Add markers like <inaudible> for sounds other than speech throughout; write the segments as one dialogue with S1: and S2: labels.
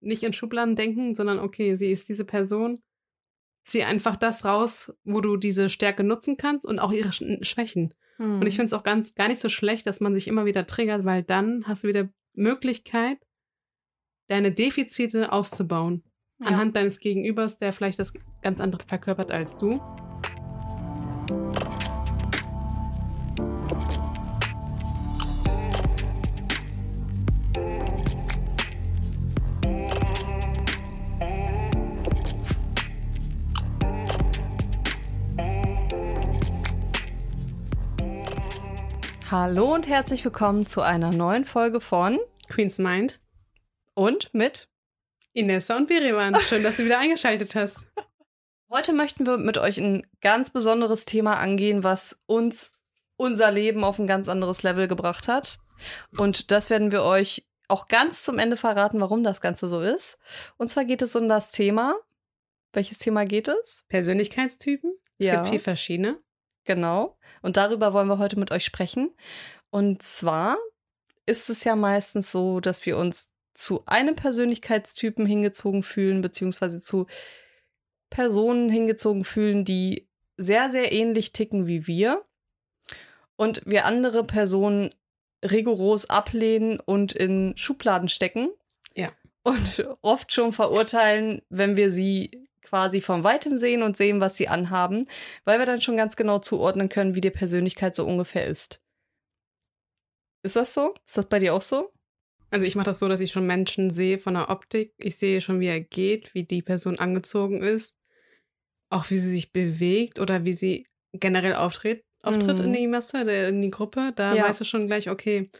S1: nicht in Schubladen denken, sondern okay, sie ist diese Person. Zieh einfach das raus, wo du diese Stärke nutzen kannst und auch ihre Schwächen. Hm. Und ich finde es auch ganz gar nicht so schlecht, dass man sich immer wieder triggert, weil dann hast du wieder Möglichkeit, deine Defizite auszubauen. Ja. Anhand deines Gegenübers, der vielleicht das ganz andere verkörpert als du.
S2: Hallo und herzlich willkommen zu einer neuen Folge von
S1: Queen's Mind
S2: und mit
S1: Inessa und Biriman. <laughs> Schön, dass du wieder eingeschaltet hast.
S2: Heute möchten wir mit euch ein ganz besonderes Thema angehen, was uns unser Leben auf ein ganz anderes Level gebracht hat. Und das werden wir euch auch ganz zum Ende verraten, warum das Ganze so ist. Und zwar geht es um das Thema. Welches Thema geht es?
S1: Persönlichkeitstypen. Es ja. gibt vier verschiedene.
S2: Genau. Und darüber wollen wir heute mit euch sprechen. Und zwar ist es ja meistens so, dass wir uns zu einem Persönlichkeitstypen hingezogen fühlen, beziehungsweise zu Personen hingezogen fühlen, die sehr, sehr ähnlich ticken wie wir. Und wir andere Personen rigoros ablehnen und in Schubladen stecken.
S1: Ja.
S2: Und oft schon verurteilen, wenn wir sie quasi von weitem sehen und sehen, was sie anhaben, weil wir dann schon ganz genau zuordnen können, wie die Persönlichkeit so ungefähr ist. Ist das so? Ist das bei dir auch so?
S1: Also ich mache das so, dass ich schon Menschen sehe von der Optik. Ich sehe schon, wie er geht, wie die Person angezogen ist, auch wie sie sich bewegt oder wie sie generell auftritt, auftritt mhm. in die Masse, in die Gruppe. Da ja. weißt du schon gleich, okay,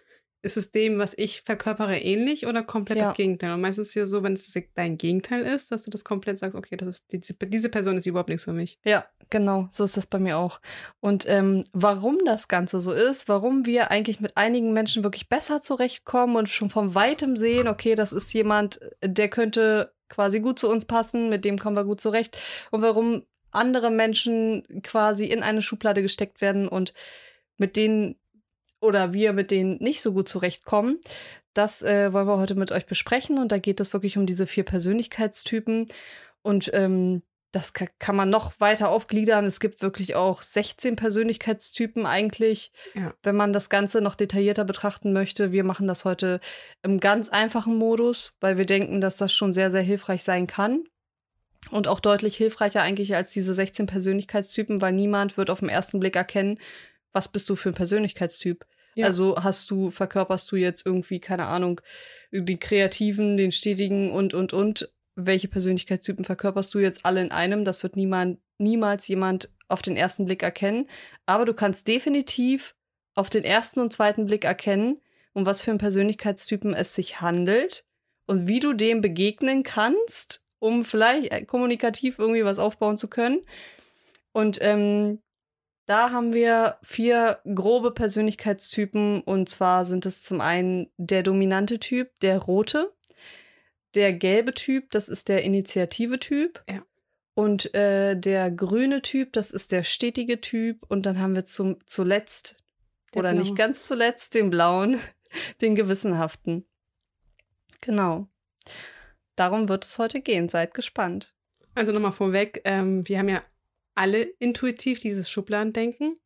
S1: ist es dem, was ich verkörpere, ähnlich oder komplett ja. das Gegenteil? Und meistens ist es ja so, wenn es dein Gegenteil ist, dass du das komplett sagst, okay, das ist die, diese Person ist überhaupt nichts für mich.
S2: Ja, genau, so ist das bei mir auch. Und ähm, warum das Ganze so ist, warum wir eigentlich mit einigen Menschen wirklich besser zurechtkommen und schon von weitem sehen, okay, das ist jemand, der könnte quasi gut zu uns passen, mit dem kommen wir gut zurecht. Und warum andere Menschen quasi in eine Schublade gesteckt werden und mit denen oder wir mit denen nicht so gut zurechtkommen. Das äh, wollen wir heute mit euch besprechen und da geht es wirklich um diese vier Persönlichkeitstypen und ähm, das kann man noch weiter aufgliedern. Es gibt wirklich auch 16 Persönlichkeitstypen eigentlich, ja. wenn man das Ganze noch detaillierter betrachten möchte. Wir machen das heute im ganz einfachen Modus, weil wir denken, dass das schon sehr, sehr hilfreich sein kann. Und auch deutlich hilfreicher eigentlich als diese 16 Persönlichkeitstypen, weil niemand wird auf den ersten Blick erkennen, was bist du für ein Persönlichkeitstyp? Ja. Also hast du, verkörperst du jetzt irgendwie, keine Ahnung, den Kreativen, den Stetigen und, und, und. Welche Persönlichkeitstypen verkörperst du jetzt alle in einem? Das wird niemand, niemals jemand auf den ersten Blick erkennen. Aber du kannst definitiv auf den ersten und zweiten Blick erkennen, um was für einen Persönlichkeitstypen es sich handelt und wie du dem begegnen kannst, um vielleicht äh, kommunikativ irgendwie was aufbauen zu können. Und ähm, da haben wir vier grobe Persönlichkeitstypen und zwar sind es zum einen der dominante Typ, der rote, der gelbe Typ, das ist der initiative Typ.
S1: Ja.
S2: Und äh, der grüne Typ, das ist der stetige Typ. Und dann haben wir zum, zuletzt, der oder Blaue. nicht ganz zuletzt, den blauen, <laughs> den gewissenhaften. Genau. Darum wird es heute gehen. Seid gespannt.
S1: Also nochmal vorweg, ähm, wir haben ja alle intuitiv dieses Schubladendenken.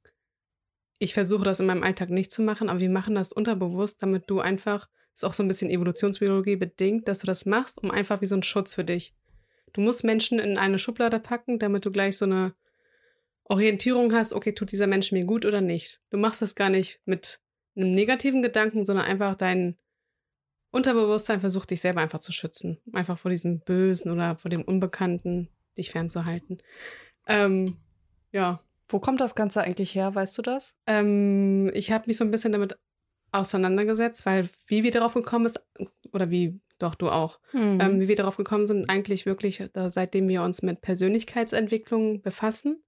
S1: Ich versuche das in meinem Alltag nicht zu machen, aber wir machen das unterbewusst, damit du einfach, ist auch so ein bisschen Evolutionsbiologie bedingt, dass du das machst, um einfach wie so ein Schutz für dich. Du musst Menschen in eine Schublade packen, damit du gleich so eine Orientierung hast, okay, tut dieser Mensch mir gut oder nicht. Du machst das gar nicht mit einem negativen Gedanken, sondern einfach dein Unterbewusstsein versucht dich selber einfach zu schützen. Einfach vor diesem Bösen oder vor dem Unbekannten dich fernzuhalten. Ähm, ja.
S2: Wo kommt das Ganze eigentlich her? Weißt du das?
S1: Ähm, ich habe mich so ein bisschen damit auseinandergesetzt, weil wie wir darauf gekommen ist, oder wie, doch du auch, mhm. ähm, wie wir darauf gekommen sind, eigentlich wirklich, da, seitdem wir uns mit Persönlichkeitsentwicklung befassen,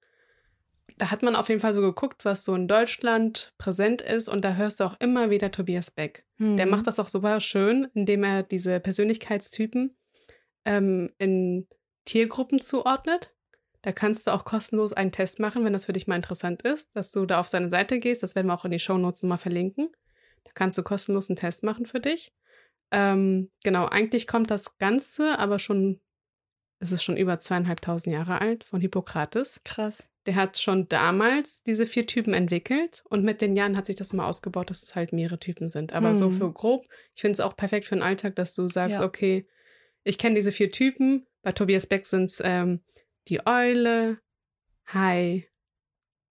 S1: da hat man auf jeden Fall so geguckt, was so in Deutschland präsent ist und da hörst du auch immer wieder Tobias Beck. Mhm. Der macht das auch super schön, indem er diese Persönlichkeitstypen ähm, in Tiergruppen zuordnet da kannst du auch kostenlos einen Test machen, wenn das für dich mal interessant ist, dass du da auf seine Seite gehst. Das werden wir auch in die Show Notes mal verlinken. Da kannst du kostenlos einen Test machen für dich. Ähm, genau, eigentlich kommt das Ganze aber schon, es ist schon über zweieinhalbtausend Jahre alt, von Hippokrates.
S2: Krass.
S1: Der hat schon damals diese vier Typen entwickelt und mit den Jahren hat sich das immer ausgebaut, dass es halt mehrere Typen sind. Aber so
S2: Hm.
S1: für grob, ich finde es auch perfekt für den Alltag, dass du sagst,
S2: Ja.
S1: okay, ich kenne diese vier Typen. Bei Tobias Beck sind es ähm, die Eule, Hai,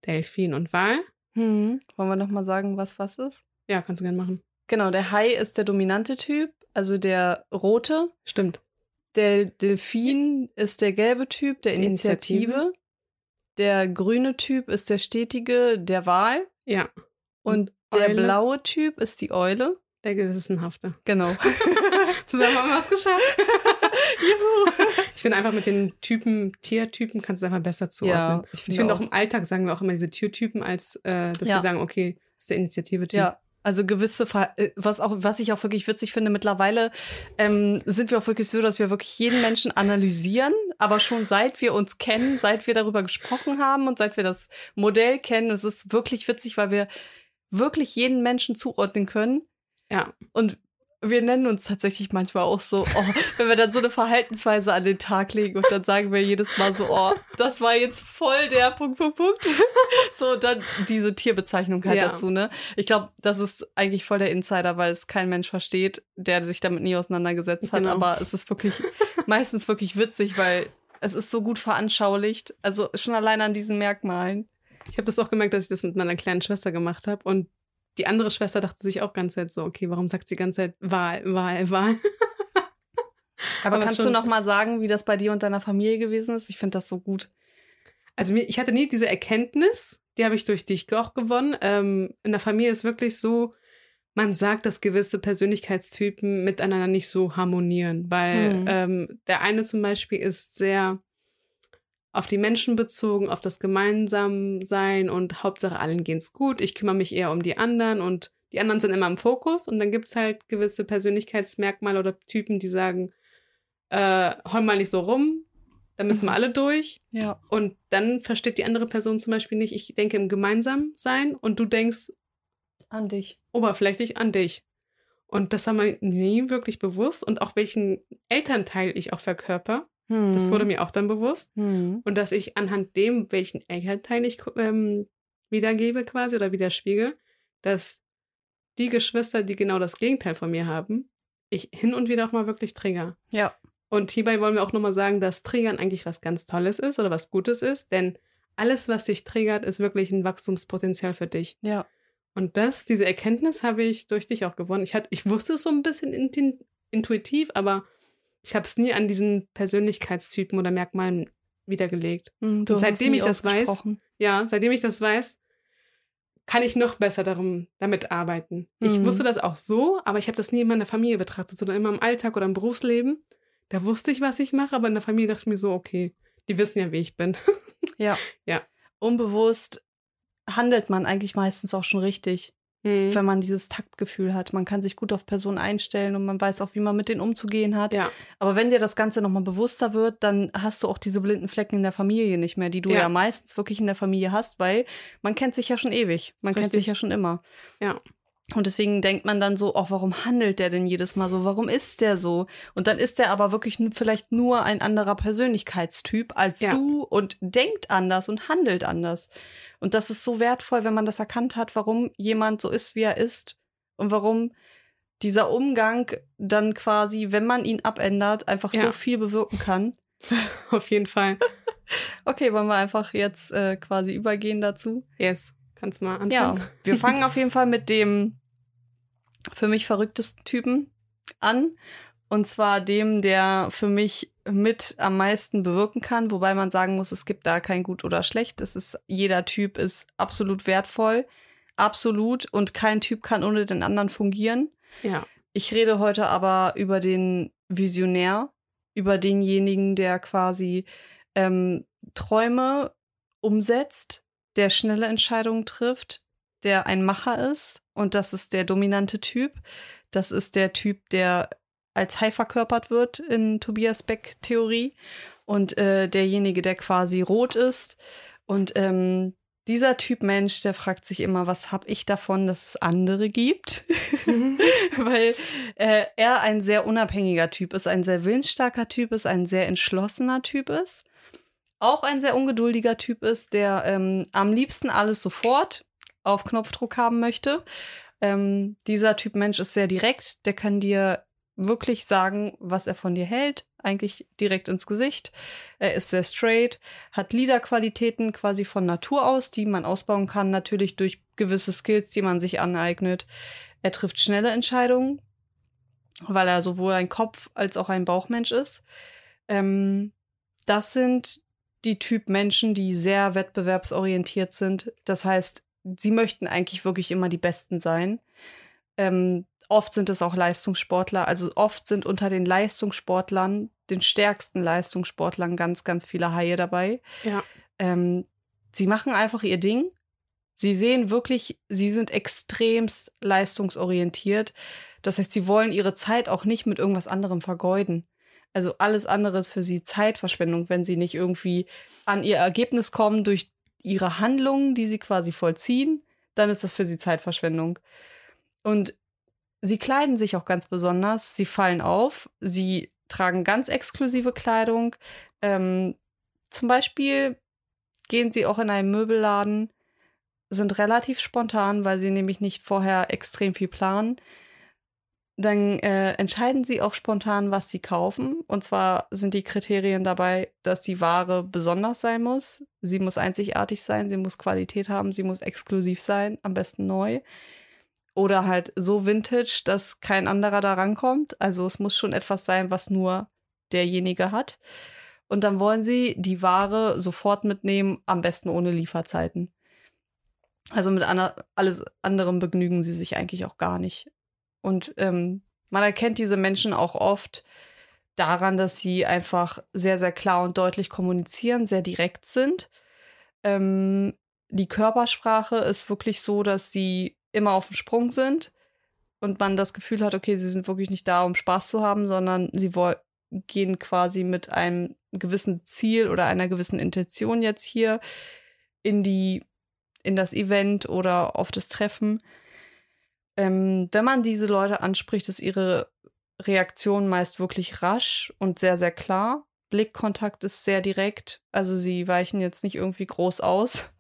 S1: Delfin und Wal.
S2: Hm. Wollen wir nochmal sagen, was was ist?
S1: Ja, kannst du gerne machen.
S2: Genau, der Hai ist der dominante Typ, also der rote.
S1: Stimmt.
S2: Der Delfin ist der gelbe Typ, der Initiative.
S1: Initiative.
S2: Der grüne Typ ist der stetige, der Wal.
S1: Ja,
S2: Und der
S1: Eule.
S2: blaue Typ ist die Eule.
S1: der Gewissenhafte.
S2: Genau. <laughs>
S1: Zusammen haben wir es geschafft. <laughs> Juhu. Ich finde einfach mit den Typen, Tiertypen kannst du es einfach besser zuordnen.
S2: ich
S1: ich finde auch im Alltag sagen wir auch immer diese Tiertypen, als äh, dass
S2: Ja.
S1: wir sagen, okay, ist der Initiative-Typ.
S2: Ja, also gewisse, Ver äh, was auch, was ich auch wirklich witzig finde, mittlerweile ähm, sind wir auch wirklich so, dass wir wirklich jeden Menschen analysieren, aber schon seit wir uns kennen, seit wir darüber gesprochen haben und seit wir das Modell kennen, es ist wirklich witzig, weil wir wirklich jeden Menschen zuordnen können.
S1: Ja.
S2: Und wir nennen uns tatsächlich manchmal auch so, oh, wenn wir dann so eine Verhaltensweise an den Tag legen und dann sagen wir jedes Mal so, oh, das war jetzt voll der Punkt, Punkt, Punkt. <laughs> So, dann diese Tierbezeichnung halt
S1: Ja.
S2: dazu, ne? Ich glaube, das ist eigentlich voll der Insider, weil es kein Mensch versteht, der sich damit nie auseinandergesetzt hat.
S1: Genau.
S2: Aber es ist wirklich meistens wirklich witzig, weil es ist so gut veranschaulicht. Also schon allein an diesen Merkmalen.
S1: Ich habe das auch gemerkt, dass ich das mit meiner kleinen Schwester gemacht habe und die andere Schwester dachte sich auch ganz Zeit so, okay, warum sagt sie die ganze Zeit Wahl, Wahl, Wahl? <laughs>
S2: Aber,
S1: Aber
S2: kannst
S1: schon-
S2: du noch mal sagen, wie das bei dir und deiner Familie gewesen ist? Ich finde das so gut.
S1: Also mir, ich hatte nie diese Erkenntnis, die habe ich durch dich auch gewonnen. Ähm, in der Familie ist wirklich so, man sagt, dass gewisse Persönlichkeitstypen miteinander nicht so harmonieren, weil
S2: Hm.
S1: ähm, der eine zum Beispiel ist sehr auf die Menschen bezogen, auf das Gemeinsamsein und Hauptsache allen geht's gut. Ich kümmere mich eher um die anderen und die anderen sind immer im Fokus und dann gibt's halt gewisse Persönlichkeitsmerkmale oder Typen, die sagen, äh, heul mal nicht so rum, da müssen wir
S2: Mhm.
S1: alle durch.
S2: Ja.
S1: Und dann versteht die andere Person zum Beispiel nicht, ich denke im Gemeinsamsein und du denkst
S2: An dich.
S1: oberflächlich an dich. Und das war mir nie wirklich bewusst und auch welchen Elternteil ich auch verkörper. Das wurde mir auch dann bewusst.
S2: Hm.
S1: Und dass ich anhand dem, welchen Elternteil ich ähm, wiedergebe quasi oder widerspiegel, dass die Geschwister, die genau das Gegenteil von mir haben, ich hin und wieder auch mal wirklich trigger.
S2: Ja.
S1: Und hierbei wollen wir auch nochmal sagen, dass Triggern eigentlich was ganz Tolles ist oder was Gutes ist, denn alles, was dich triggert, ist wirklich ein Wachstumspotenzial für dich.
S2: Ja.
S1: Und das, diese Erkenntnis habe ich durch dich auch gewonnen. Ich, hat, ich wusste es so ein bisschen intuitiv, aber ich habe es nie an diesen Persönlichkeitstypen oder Merkmalen wiedergelegt.
S2: Hm, hast
S1: seitdem ich das weiß. Ja, seitdem ich das weiß, kann ich noch besser darum, damit arbeiten. Ich
S2: Mhm.
S1: wusste das auch so, aber ich habe das nie in meiner Familie betrachtet, sondern immer im Alltag oder im Berufsleben. Da wusste ich, was ich mache, aber in der Familie dachte ich mir so, okay, die wissen ja, wie ich bin.
S2: Ja. <laughs>
S1: Ja.
S2: Unbewusst handelt man eigentlich meistens auch schon richtig,
S1: Mhm.
S2: wenn man dieses Taktgefühl hat. Man kann sich gut auf Personen einstellen und man weiß auch, wie man mit denen umzugehen hat.
S1: Ja,
S2: Aber wenn dir das Ganze nochmal bewusster wird, dann hast du auch diese blinden Flecken in der Familie nicht mehr, die du ja,
S1: Ja.
S2: meistens wirklich in der Familie hast, weil man kennt sich ja schon ewig. Man kennt
S1: Richtig.
S2: sich ja schon immer.
S1: Ja.
S2: Und deswegen denkt man dann so, oh, warum handelt der denn jedes Mal so? Warum ist der so? Und dann ist der aber wirklich vielleicht nur ein anderer Persönlichkeitstyp als
S1: Ja.
S2: du und denkt anders und handelt anders. Und das ist so wertvoll, wenn man das erkannt hat, warum jemand so ist, wie er ist und warum dieser Umgang dann quasi, wenn man ihn abändert, einfach so
S1: Ja.
S2: viel bewirken kann. <laughs>
S1: auf jeden Fall. <laughs>
S2: Okay, wollen wir einfach jetzt äh, quasi übergehen dazu?
S1: Yes, kannst mal anfangen.
S2: Ja, wir fangen <laughs> auf jeden Fall mit dem für mich verrücktesten Typen an. Und zwar dem, der für mich mit am meisten bewirken kann, wobei man sagen muss, es gibt da kein gut oder schlecht. Es ist, jeder Typ ist absolut wertvoll. Absolut. Und kein Typ kann ohne den anderen fungieren.
S1: Ja,
S2: Ich rede heute aber über den Visionär, über denjenigen, der quasi ähm, Träume umsetzt, der schnelle Entscheidungen trifft, der ein Macher ist. Und das ist der dominante Typ. Das ist der Typ, der als Hai verkörpert wird in Tobias Beck-Theorie. Und äh, derjenige, der quasi rot ist und ähm, dieser Typ Mensch, der fragt sich immer, was habe ich davon, dass es andere gibt? <laughs> Weil äh, er ein sehr unabhängiger Typ ist, ein sehr willensstarker Typ ist, ein sehr entschlossener Typ ist. Auch ein sehr ungeduldiger Typ ist, der ähm, am liebsten alles sofort auf Knopfdruck haben möchte. Ähm, dieser Typ Mensch ist sehr direkt, der kann dir wirklich sagen, was er von dir hält, eigentlich direkt ins Gesicht. Er ist sehr straight, hat Liederqualitäten quasi von Natur aus, die man ausbauen kann, natürlich durch gewisse Skills, die man sich aneignet. Er trifft schnelle Entscheidungen, weil er sowohl ein Kopf als auch ein Bauchmensch ist. Ähm, das sind die Typ Menschen, die sehr wettbewerbsorientiert sind. Das heißt, sie möchten eigentlich wirklich immer die Besten sein. Ähm, oft sind es auch Leistungssportler. Also oft sind unter den Leistungssportlern, den stärksten Leistungssportlern, ganz, ganz viele Haie dabei.
S1: Ja.
S2: Ähm, sie machen einfach ihr Ding. Sie sehen wirklich, sie sind extremst leistungsorientiert. Das heißt, sie wollen ihre Zeit auch nicht mit irgendwas anderem vergeuden. Also alles andere ist für sie Zeitverschwendung, wenn sie nicht irgendwie an ihr Ergebnis kommen durch ihre Handlungen, die sie quasi vollziehen, dann ist das für sie Zeitverschwendung. Und Sie kleiden sich auch ganz besonders. Sie fallen auf. Sie tragen ganz exklusive Kleidung. Ähm, zum Beispiel gehen sie auch in einen Möbelladen, sind relativ spontan, weil sie nämlich nicht vorher extrem viel planen. Dann äh, entscheiden sie auch spontan, was sie kaufen. Und zwar sind die Kriterien dabei, dass die Ware besonders sein muss. Sie muss einzigartig sein, sie muss Qualität haben, sie muss exklusiv sein, am besten neu. Oder halt so vintage, dass kein anderer da rankommt. Also es muss schon etwas sein, was nur derjenige hat. Und dann wollen sie die Ware sofort mitnehmen, am besten ohne Lieferzeiten. Also mit ander alles anderem begnügen sie sich eigentlich auch gar nicht. Und ähm, man erkennt diese Menschen auch oft daran, dass sie einfach sehr, sehr klar und deutlich kommunizieren, sehr direkt sind. Ähm, die Körpersprache ist wirklich so, dass sie immer auf dem Sprung sind und man das Gefühl hat, okay, sie sind wirklich nicht da, um Spaß zu haben, sondern sie gehen quasi mit einem gewissen Ziel oder einer gewissen Intention jetzt hier in die in das Event oder auf das Treffen. Ähm, wenn man diese Leute anspricht, ist ihre Reaktion meist wirklich rasch und sehr, sehr klar. Blickkontakt ist sehr direkt, also sie weichen jetzt nicht irgendwie groß aus.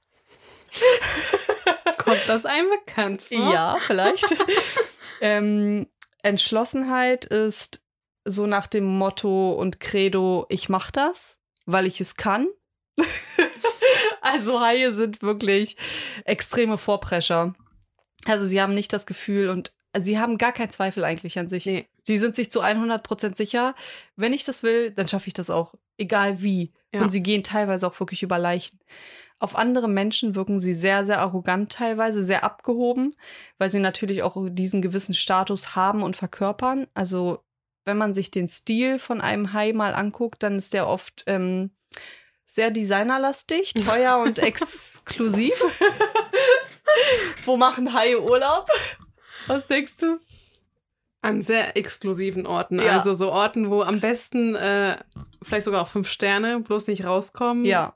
S2: <laughs>
S1: Kommt das einem bekannt vor?
S2: Ja, vielleicht. <laughs> ähm, Entschlossenheit ist so nach dem Motto und Credo, ich mach das, weil ich es kann. <laughs> also Haie sind wirklich extreme Vorprescher. Also sie haben nicht das Gefühl und sie haben gar keinen Zweifel eigentlich an sich. Nee. Sie sind sich zu 100% sicher, wenn ich das will, dann schaffe ich das auch, egal wie. Ja. Und sie gehen teilweise auch wirklich über Leichen. Auf andere Menschen wirken sie sehr, sehr arrogant teilweise, sehr abgehoben, weil sie natürlich auch diesen gewissen Status haben und verkörpern. Also wenn man sich den Stil von einem Hai mal anguckt, dann ist der oft ähm, sehr designerlastig, teuer und <laughs> exklusiv. <laughs> Wo machen Haie Urlaub? Was denkst du?
S1: An sehr exklusiven Orten. Ja. Also so Orten, wo am besten äh, vielleicht sogar auch fünf Sterne bloß nicht rauskommen.
S2: Ja.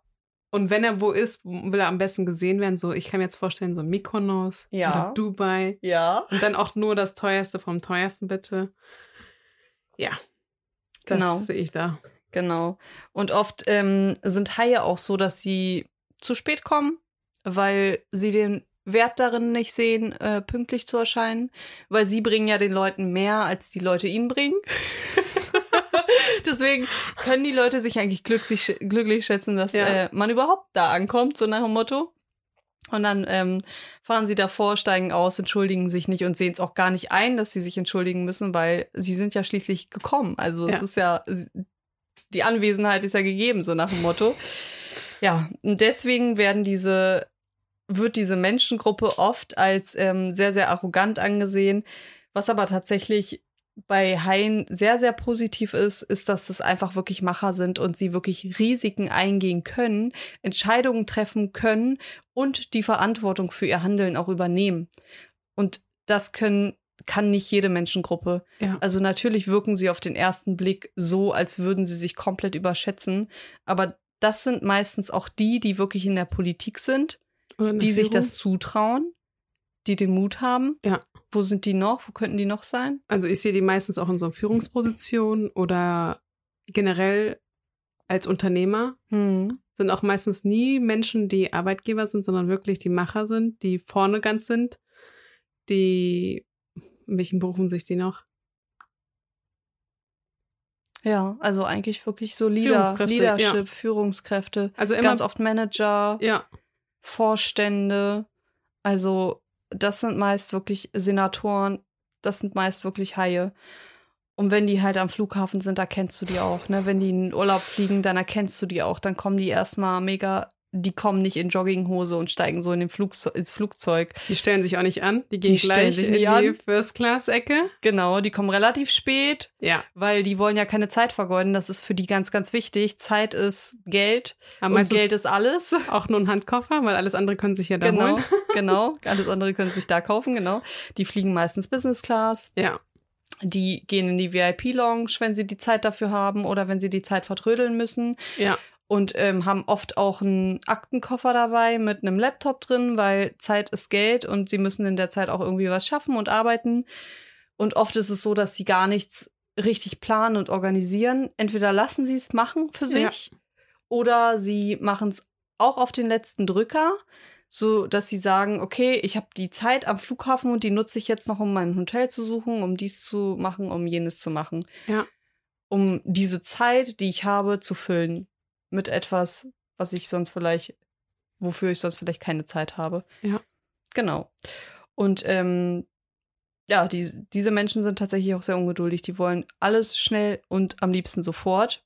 S1: Und wenn er wo ist, will er am besten gesehen werden. So, ich kann mir jetzt vorstellen, so Mykonos
S2: ja.
S1: oder Dubai.
S2: Ja.
S1: Und dann auch nur das teuerste vom teuersten, bitte. Ja. Das genau. sehe ich da.
S2: Genau. Und oft ähm, sind Haie auch so, dass sie zu spät kommen, weil sie den Wert darin nicht sehen, äh, pünktlich zu erscheinen, weil sie bringen ja den Leuten mehr, als die Leute ihnen bringen. <laughs> Deswegen können die Leute sich eigentlich glücklich, glücklich schätzen, dass ja. äh, man überhaupt da ankommt, so nach dem Motto. Und dann ähm, fahren sie davor, steigen aus, entschuldigen sich nicht und sehen es auch gar nicht ein, dass sie sich entschuldigen müssen, weil sie sind ja schließlich gekommen. Also ja. es ist ja, die Anwesenheit ist ja gegeben, so nach dem Motto. Ja, und deswegen werden diese, wird diese Menschengruppe oft als ähm, sehr, sehr arrogant angesehen, was aber tatsächlich bei Haien sehr, sehr positiv ist, ist, dass es einfach wirklich Macher sind und sie wirklich Risiken eingehen können, Entscheidungen treffen können und die Verantwortung für ihr Handeln auch übernehmen. Und das können kann nicht jede Menschengruppe.
S1: Ja.
S2: Also natürlich wirken sie auf den ersten Blick so, als würden sie sich komplett überschätzen. Aber das sind meistens auch die, die wirklich in der Politik sind, Die sich
S1: Führung.
S2: das zutrauen, die den Mut haben.
S1: Ja.
S2: Wo sind die noch? Wo könnten die noch sein?
S1: Also ich sehe die meistens auch in so Führungspositionen oder generell als Unternehmer.
S2: Hm.
S1: Sind auch meistens nie Menschen, die Arbeitgeber sind, sondern wirklich die Macher sind, die vorne ganz sind, die, in welchen Berufen sich die noch?
S2: Ja, also eigentlich wirklich so Leader,
S1: Führungskräfte,
S2: Leadership,
S1: ja.
S2: Führungskräfte,
S1: Also immer,
S2: ganz oft Manager,
S1: ja,
S2: Vorstände. Also das sind meist wirklich Senatoren, das sind meist wirklich Haie. Und wenn die halt am Flughafen sind, erkennst du die auch. Ne? Wenn die in den Urlaub fliegen, dann erkennst du die auch. Dann kommen die erstmal mega, die kommen nicht in Jogginghose und steigen so in den Flugze ins Flugzeug.
S1: die stellen sich auch nicht an, die gehen
S2: Die
S1: gleich
S2: sich
S1: in die
S2: an.
S1: First-Class-Ecke.
S2: Genau, die kommen relativ spät,
S1: Ja,
S2: weil die wollen ja keine Zeit vergeuden. Das ist für die ganz, ganz wichtig. Zeit ist Geld
S1: aber
S2: und Geld ist alles. <laughs>
S1: auch nur ein Handkoffer, weil alles andere können sich ja da
S2: Genau,
S1: holen. <laughs>
S2: genau. <laughs> Alles andere können sich da kaufen, genau. Die fliegen meistens Business Class.
S1: Ja,
S2: Die gehen in die VIP-Lounge, wenn sie die Zeit dafür haben oder wenn sie die Zeit vertrödeln müssen.
S1: ja,
S2: Und ähm, haben oft auch einen Aktenkoffer dabei mit einem Laptop drin, weil Zeit ist Geld und sie müssen in der Zeit auch irgendwie was schaffen und arbeiten. Und oft ist es so, dass sie gar nichts richtig planen und organisieren. Entweder lassen sie es machen für
S1: Ja.
S2: sich oder sie machen es auch auf den letzten Drücker, so dass sie sagen, okay, ich habe die Zeit am Flughafen und die nutze ich jetzt noch, um mein Hotel zu suchen, um dies zu machen, um jenes zu machen.
S1: Ja.
S2: Um diese Zeit, die ich habe, zu füllen mit etwas, was ich sonst vielleicht, wofür ich sonst vielleicht keine Zeit habe.
S1: Ja.
S2: Genau. Und ähm, ja, die, diese Menschen sind tatsächlich auch sehr ungeduldig. Die wollen alles schnell und am liebsten sofort.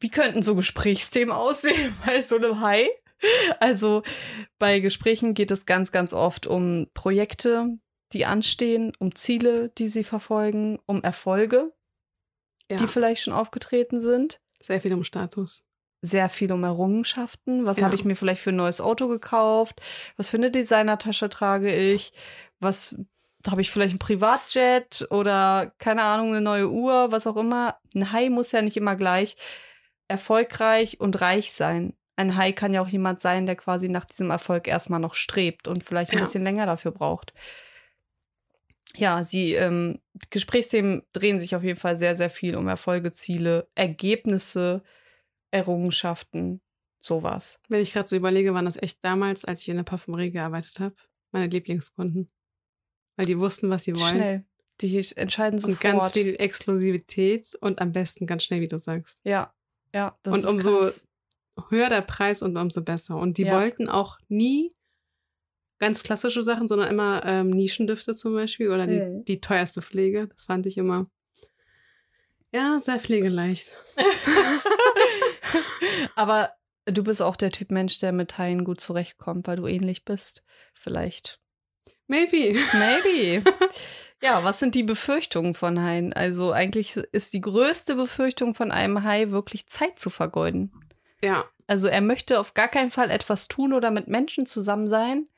S2: Wie könnten so Gesprächsthemen <laughs> aussehen <laughs> bei so einem Hai? Also bei Gesprächen geht es ganz, ganz oft um Projekte, die anstehen, um Ziele, die sie verfolgen, um Erfolge,
S1: ja.
S2: die vielleicht schon aufgetreten sind.
S1: sehr viel um Status.
S2: Sehr viel um Errungenschaften. Was
S1: Ja.
S2: habe ich mir vielleicht für ein neues Auto gekauft? Was für eine Designertasche trage ich? Was habe ich vielleicht ein Privatjet oder keine Ahnung, eine neue Uhr, was auch immer. Ein Hai muss ja nicht immer gleich erfolgreich und reich sein. Ein Hai kann ja auch jemand sein, der quasi nach diesem Erfolg erstmal noch strebt und vielleicht ein
S1: Ja.
S2: bisschen länger dafür braucht. Ja, sie, ähm, Gesprächsthemen drehen sich auf jeden Fall sehr, sehr viel um Erfolge, Ziele, Ergebnisse, Errungenschaften, sowas.
S1: Wenn ich gerade so überlege, waren das echt damals, als ich in der Parfümerie gearbeitet habe, meine Lieblingskunden. Weil die wussten, was sie wollen.
S2: Schnell. Die entscheiden sofort.
S1: Und ganz viel Exklusivität und am besten ganz schnell, wie du sagst.
S2: Ja, ja.
S1: und umso
S2: krass.
S1: höher der Preis und umso besser. Und die
S2: Ja.
S1: wollten auch nie ganz klassische Sachen, sondern immer ähm, Nischendüfte zum Beispiel oder die,
S2: Mhm.
S1: die teuerste Pflege. Das fand ich immer, ja, sehr pflegeleicht. <laughs> <laughs> <laughs>
S2: Aber du bist auch der Typ Mensch, der mit Haien gut zurechtkommt, weil du ähnlich bist. Vielleicht.
S1: Maybe.
S2: Maybe. <laughs> ja, was sind die Befürchtungen von Haien? Also eigentlich ist die größte Befürchtung von einem Hai wirklich Zeit zu vergeuden.
S1: Ja,
S2: Also er möchte auf gar keinen Fall etwas tun oder mit Menschen zusammen sein,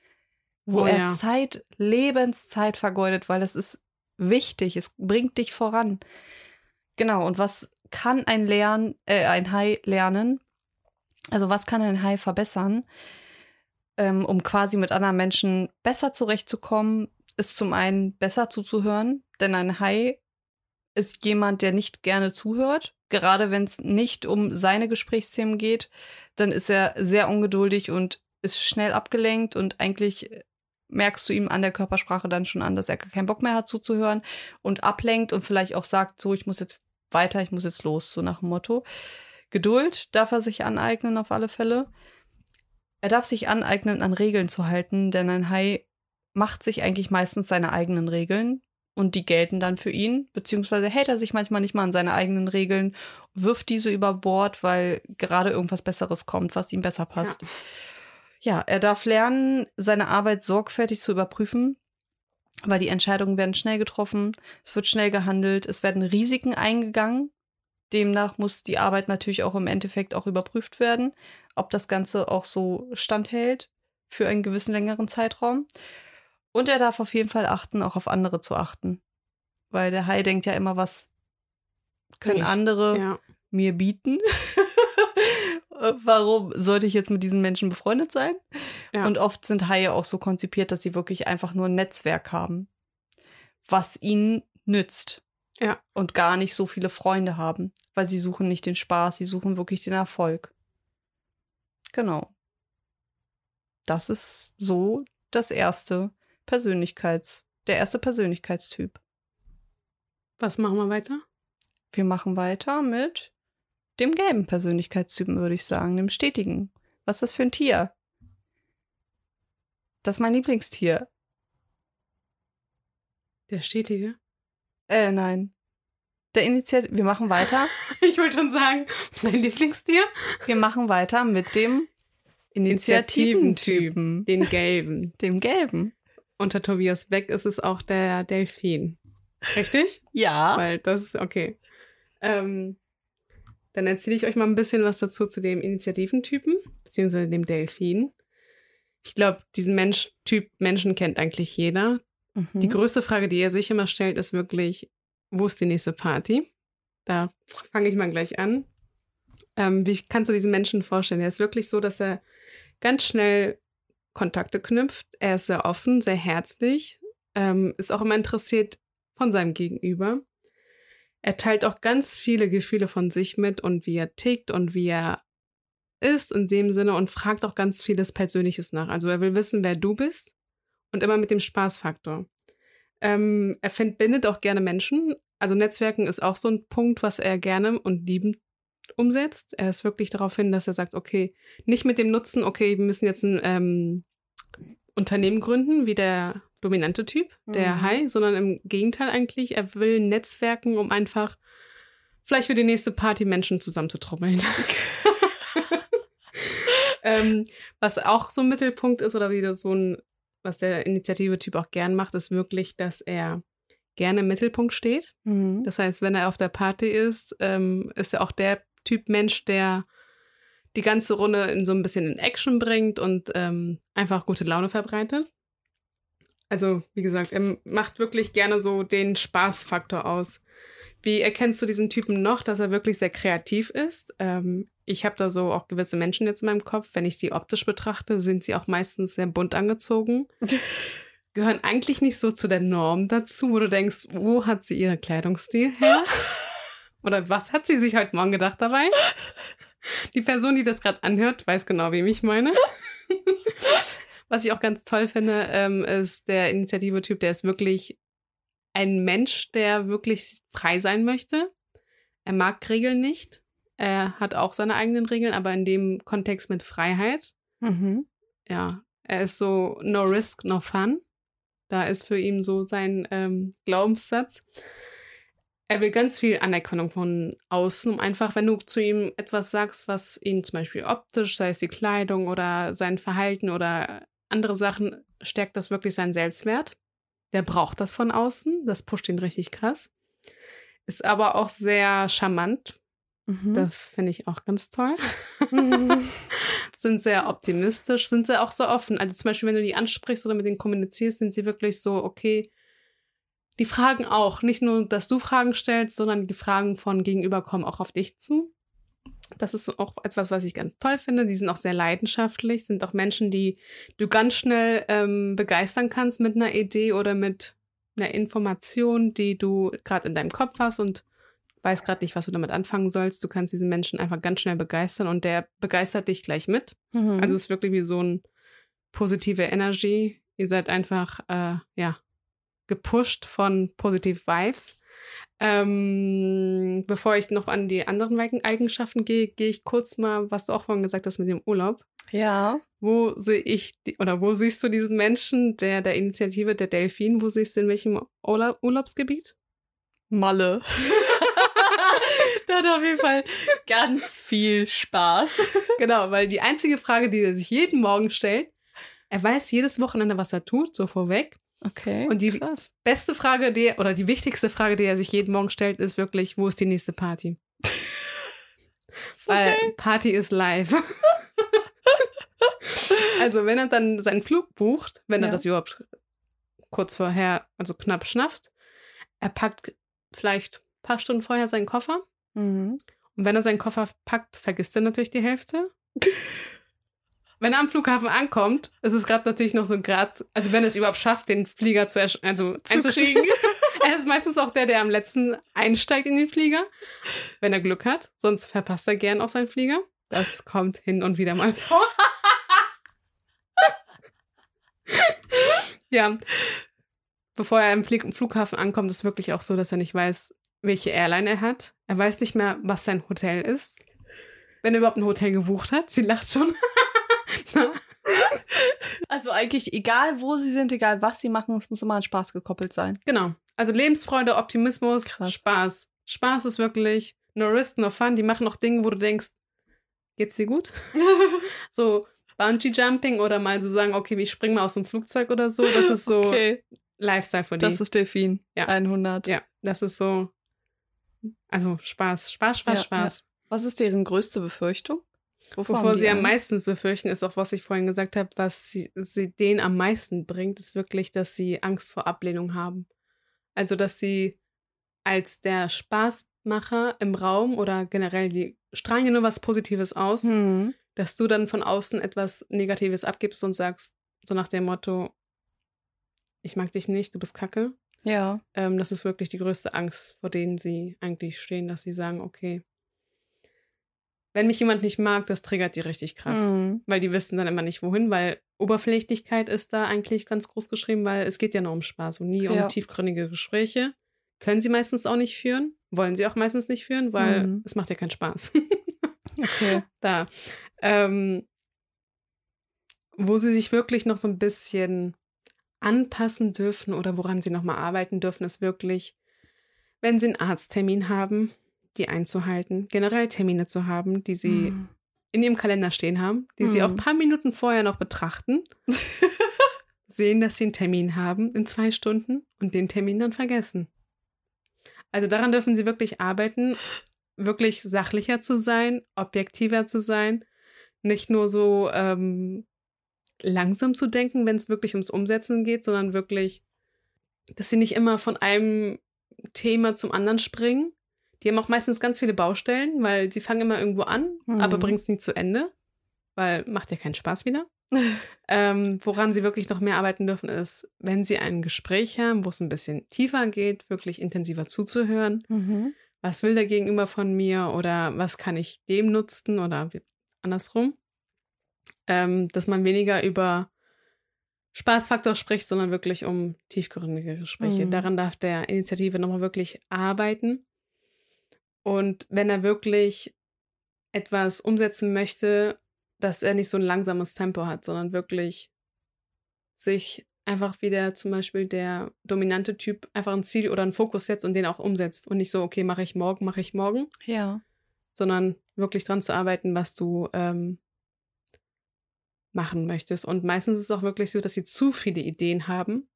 S2: wo
S1: Oh
S2: er
S1: ja.
S2: Zeit, Lebenszeit vergeudet, weil das ist wichtig, es bringt dich voran. Genau, und was kann ein Lern, äh, ein Hai lernen? Also was kann ein Hai verbessern, ähm, um quasi mit anderen Menschen besser zurechtzukommen, ist zum einen besser zuzuhören, denn ein Hai ist jemand, der nicht gerne zuhört. Gerade wenn es nicht um seine Gesprächsthemen geht, dann ist er sehr ungeduldig und ist schnell abgelenkt und eigentlich merkst du ihm an der Körpersprache dann schon an, dass er keinen Bock mehr hat zuzuhören und ablenkt und vielleicht auch sagt, so, ich muss jetzt weiter, ich muss jetzt los, so nach dem Motto. Geduld darf er sich aneignen auf alle Fälle. Er darf sich aneignen, an Regeln zu halten, denn ein Hai macht sich eigentlich meistens seine eigenen Regeln und die gelten dann für ihn, beziehungsweise hält er sich manchmal nicht mal an seine eigenen Regeln, wirft diese über Bord, weil gerade irgendwas Besseres kommt, was ihm besser passt. Ja, er darf lernen, seine Arbeit sorgfältig zu überprüfen, weil die Entscheidungen werden schnell getroffen, es wird schnell gehandelt, es werden Risiken eingegangen. Demnach muss die Arbeit natürlich auch im Endeffekt auch überprüft werden, ob das Ganze auch so standhält für einen gewissen längeren Zeitraum. Und er darf auf jeden Fall achten, auch auf andere zu achten. Weil der Hai denkt ja immer, was können
S1: Ich-
S2: andere
S1: ja.
S2: mir bieten. <laughs> warum sollte ich jetzt mit diesen Menschen befreundet sein?
S1: Ja.
S2: Und oft sind Haie auch so konzipiert, dass sie wirklich einfach nur ein Netzwerk haben, was ihnen nützt.
S1: Ja.
S2: Und gar nicht so viele Freunde haben, weil sie suchen nicht den Spaß, sie suchen wirklich den Erfolg. Genau. Das ist so das erste Persönlichkeits, der erste Persönlichkeitstyp.
S1: Was machen wir weiter?
S2: Wir machen weiter mit dem gelben Persönlichkeitstypen, würde ich sagen, dem stetigen. Was ist das für ein Tier? Das ist mein Lieblingstier.
S1: Der Stetige.
S2: Äh, nein. Der Initiat wir machen weiter. <laughs>
S1: Ich wollte schon sagen, dein Lieblingstier?
S2: Wir machen weiter mit dem Initiativentypen,
S1: Den gelben.
S2: dem gelben.
S1: Unter Tobias Beck ist es auch der Delfin. Richtig?
S2: Ja.
S1: Weil das ist okay. Ähm, dann erzähle ich euch mal ein bisschen was dazu zu dem Initiativentypen, beziehungsweise dem Delfin. Ich glaube, diesen Mensch, Typ Menschen kennt eigentlich jeder. Die
S2: Mhm.
S1: größte Frage, die er sich immer stellt, ist wirklich, wo ist die nächste Party? Da fange ich mal gleich an. Ähm, wie kannst du diesen Menschen vorstellen? Er ist wirklich so, dass er ganz schnell Kontakte knüpft. Er ist sehr offen, sehr herzlich, ähm, ist auch immer interessiert von seinem Gegenüber. Er teilt auch ganz viele Gefühle von sich mit und wie er tickt und wie er ist in dem Sinne und fragt auch ganz vieles Persönliches nach. Also er will wissen, wer du bist und immer mit dem Spaßfaktor. Ähm, er verbindet auch gerne Menschen. Also Netzwerken ist auch so ein Punkt, was er gerne und liebend umsetzt. Er ist wirklich darauf hin, dass er sagt, okay, nicht mit dem Nutzen, okay, wir müssen jetzt ein ähm, Unternehmen gründen, wie der dominante Typ, der
S2: Mhm.
S1: High, sondern im Gegenteil eigentlich, er will Netzwerken, um einfach vielleicht für die nächste Party Menschen zusammenzutrommeln. <laughs> ähm, was auch so ein Mittelpunkt ist oder wieder so ein, was der Initiative-Typ auch gern macht, ist wirklich, dass er gerne im Mittelpunkt steht.
S2: Mhm.
S1: Das heißt, wenn er auf der Party ist, ähm, ist er auch der Typ Mensch, der die ganze Runde in so ein bisschen in Action bringt und ähm, einfach gute Laune verbreitet. Also, wie gesagt, er macht wirklich gerne so den Spaßfaktor aus. Wie erkennst du diesen Typen noch, dass er wirklich sehr kreativ ist? Ähm, ich habe da so auch gewisse Menschen jetzt in meinem Kopf. Wenn ich sie optisch betrachte, sind sie auch meistens sehr bunt angezogen. <laughs> Gehören eigentlich nicht so zu der Norm dazu, wo du denkst, wo hat sie ihren Kleidungsstil her? <laughs> Oder was hat sie sich heute Morgen gedacht dabei? Die Person, die das gerade anhört, weiß genau, wem ich meine. <laughs> Was ich auch ganz toll finde, ähm, ist der Initiative-Typ, der ist wirklich ein Mensch, der wirklich frei sein möchte. Er mag Regeln nicht. Er hat auch seine eigenen Regeln, aber in dem Kontext mit Freiheit.
S2: Mhm.
S1: Ja, er ist so no risk, no fun. Da ist für ihn so sein ähm, Glaubenssatz. Er will ganz viel Anerkennung von außen, um einfach, wenn du zu ihm etwas sagst, was ihn zum Beispiel optisch, sei es die Kleidung oder sein Verhalten oder andere Sachen, stärkt das wirklich seinen Selbstwert. Der braucht das von außen, das pusht ihn richtig krass. Ist aber auch sehr charmant.
S2: Mhm.
S1: Das finde ich auch ganz toll.
S2: Mhm. <laughs>
S1: sind sehr optimistisch, sind sehr auch so offen. Also zum Beispiel, wenn du die ansprichst oder mit denen kommunizierst, sind sie wirklich so, okay, die fragen auch. Nicht nur, dass du Fragen stellst, sondern die Fragen von gegenüber kommen auch auf dich zu. Das ist auch etwas, was ich ganz toll finde. Die sind auch sehr leidenschaftlich, sind auch Menschen, die du ganz schnell ähm, begeistern kannst mit einer Idee oder mit einer Information, die du gerade in deinem Kopf hast und weißt gerade nicht, was du damit anfangen sollst. Du kannst diesen Menschen einfach ganz schnell begeistern und der begeistert dich gleich mit.
S2: Mhm.
S1: Also es ist wirklich wie so ein positive Energy. Ihr seid einfach, äh, ja, gepusht von positive Vibes. Ähm, bevor ich noch an die anderen Eigen- Eigenschaften gehe, gehe ich kurz mal, was du auch vorhin gesagt hast mit dem Urlaub.
S2: ja.
S1: Wo sehe ich, die, oder wo siehst du diesen Menschen, der der Initiative der Delfin, wo siehst du in welchem Urlaub, Urlaubsgebiet?
S2: Malle. <laughs> Der hat auf jeden Fall ganz viel Spaß.
S1: Genau, weil die einzige Frage, die er sich jeden Morgen stellt, er weiß jedes Wochenende, was er tut, so vorweg.
S2: Okay.
S1: Und die-
S2: krass.
S1: beste Frage, die oder die wichtigste Frage, die er sich jeden Morgen stellt, ist wirklich, wo ist die nächste Party? <laughs> Weil Party ist live. <laughs> also, wenn er dann seinen Flug bucht, wenn er
S2: Ja.
S1: das überhaupt kurz vorher, also knapp schnafft, er packt vielleicht ein paar Stunden vorher seinen Koffer
S2: Mhm.
S1: Und wenn er seinen Koffer packt, vergisst er natürlich die Hälfte. <laughs> wenn er am Flughafen ankommt, ist es gerade natürlich noch so ein Grad, also wenn er es überhaupt schafft, den Flieger zu, also
S2: Zu
S1: einzukriegen. <laughs> er ist meistens auch der, der am letzten einsteigt in den Flieger, wenn er Glück hat. Sonst verpasst er gern auch seinen Flieger. Das kommt hin und wieder mal vor. <laughs> ja. Bevor er am Flieg Flughafen ankommt, ist wirklich auch so, dass er nicht weiß, welche Airline er hat. Er weiß nicht mehr, was sein Hotel ist. Wenn er überhaupt ein Hotel gebucht hat. Sie lacht schon. <laughs> <laughs>
S2: Also eigentlich egal, wo sie sind, egal was sie machen, es muss immer an Spaß gekoppelt sein.
S1: Genau. Also Lebensfreude, Optimismus,
S2: Krass.
S1: Spaß. Spaß ist wirklich no risk, no fun. Die machen auch Dinge, wo du denkst, geht's dir gut? <laughs> so Bungee Jumping oder mal so sagen, okay, ich spring mal aus dem Flugzeug oder so. Das ist so
S2: Okay,
S1: Lifestyle für die.
S2: das ist Delfin.
S1: Ja.
S2: 100.
S1: ja, das ist so. Also Spaß, Spaß, Spaß,
S2: Ja,
S1: Spaß.
S2: Was ist deren größte Befürchtung? Wovor die
S1: sie am
S2: Angst?
S1: meisten befürchten, ist auch, was ich vorhin gesagt habe, was sie, sie denen am meisten bringt, ist wirklich, dass sie Angst vor Ablehnung haben. Also, dass sie als der Spaßmacher im Raum oder generell, die strahlen ja nur was Positives aus,
S2: Hm.
S1: dass du dann von außen etwas Negatives abgibst und sagst, so nach dem Motto, ich mag dich nicht, du bist kacke.
S2: Ja.
S1: Ähm, das ist wirklich die größte Angst, vor denen sie eigentlich stehen, dass sie sagen, okay, wenn mich jemand nicht mag, das triggert die richtig krass.
S2: Hm.
S1: Weil die wissen dann immer nicht, wohin, weil Oberflächlichkeit ist da eigentlich ganz groß geschrieben, weil es geht ja nur um Spaß und nie um
S2: Ja.
S1: tiefgründige Gespräche. Können sie meistens auch nicht führen, wollen sie auch meistens nicht führen, weil
S2: Mhm.
S1: es macht ja keinen Spaß. <laughs>
S2: Okay. <laughs>
S1: da. Ähm, wo sie sich wirklich noch so ein bisschen anpassen dürfen oder woran sie nochmal arbeiten dürfen, ist wirklich, wenn sie einen Arzttermin haben, die einzuhalten, generell Termine zu haben, die sie
S2: Hm.
S1: in ihrem Kalender stehen haben, die sie auch ein
S2: Mhm.
S1: paar Minuten vorher noch betrachten, <laughs> sehen, dass sie einen Termin haben in zwei Stunden und den Termin dann vergessen. Also daran dürfen sie wirklich arbeiten, wirklich sachlicher zu sein, objektiver zu sein, nicht nur so ähm, langsam zu denken, wenn es wirklich ums Umsetzen geht, sondern wirklich, dass sie nicht immer von einem Thema zum anderen springen. Die haben auch meistens ganz viele Baustellen, weil sie fangen immer irgendwo an,
S2: Mhm.
S1: aber bringen es nie zu Ende, weil macht ja keinen Spaß wieder. <laughs> ähm, woran sie wirklich noch mehr arbeiten dürfen, ist, wenn sie ein Gespräch haben, wo es ein bisschen tiefer geht, wirklich intensiver zuzuhören.
S2: Mhm.
S1: Was will der Gegenüber von mir oder was kann ich dem nutzen oder andersrum? Ähm, dass man weniger über Spaßfaktor spricht, sondern wirklich um tiefgründige Gespräche.
S2: Mhm.
S1: Daran darf der Initiative nochmal wirklich arbeiten. Und wenn er wirklich etwas umsetzen möchte, dass er nicht so ein langsames Tempo hat, sondern wirklich sich einfach wieder zum Beispiel der dominante Typ einfach ein Ziel oder einen Fokus setzt und den auch umsetzt und nicht so, okay, mache ich morgen, mache ich morgen,
S2: Ja.
S1: sondern wirklich dran zu arbeiten, was du ähm, machen möchtest. Und meistens ist es auch wirklich so, dass sie zu viele Ideen haben.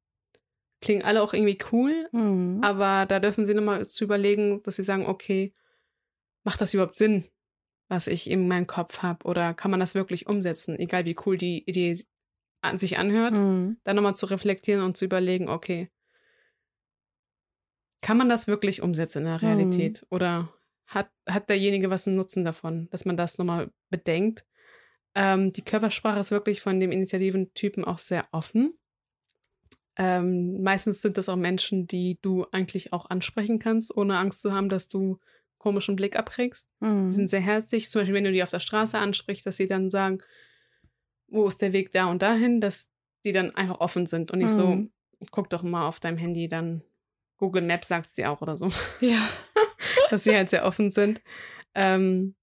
S1: Klingen alle auch irgendwie cool,
S2: Mhm.
S1: aber da dürfen sie nochmal zu überlegen, dass sie sagen, okay, macht das überhaupt Sinn, was ich in meinem Kopf habe? Oder kann man das wirklich umsetzen, egal wie cool die Idee an sich anhört?
S2: Mhm.
S1: Dann nochmal zu reflektieren und zu überlegen, okay, kann man das wirklich umsetzen in der Realität? Oder hat, hat derjenige was einen Nutzen davon, dass man das nochmal bedenkt? Ähm, die Körpersprache ist wirklich von dem Initiativentypen auch sehr offen. Ähm, meistens sind das auch Menschen, die du eigentlich auch ansprechen kannst, ohne Angst zu haben, dass du komischen Blick abkriegst. Die
S2: Mhm.
S1: sind sehr herzlich. Zum Beispiel, wenn du die auf der Straße ansprichst, dass sie dann sagen, wo ist der Weg da und dahin, dass die dann einfach offen sind und nicht
S2: Mhm.
S1: so, guck doch mal auf deinem Handy, dann Google Maps sagt sie auch oder so,
S2: Ja. <laughs>
S1: dass sie halt sehr offen sind. Ähm,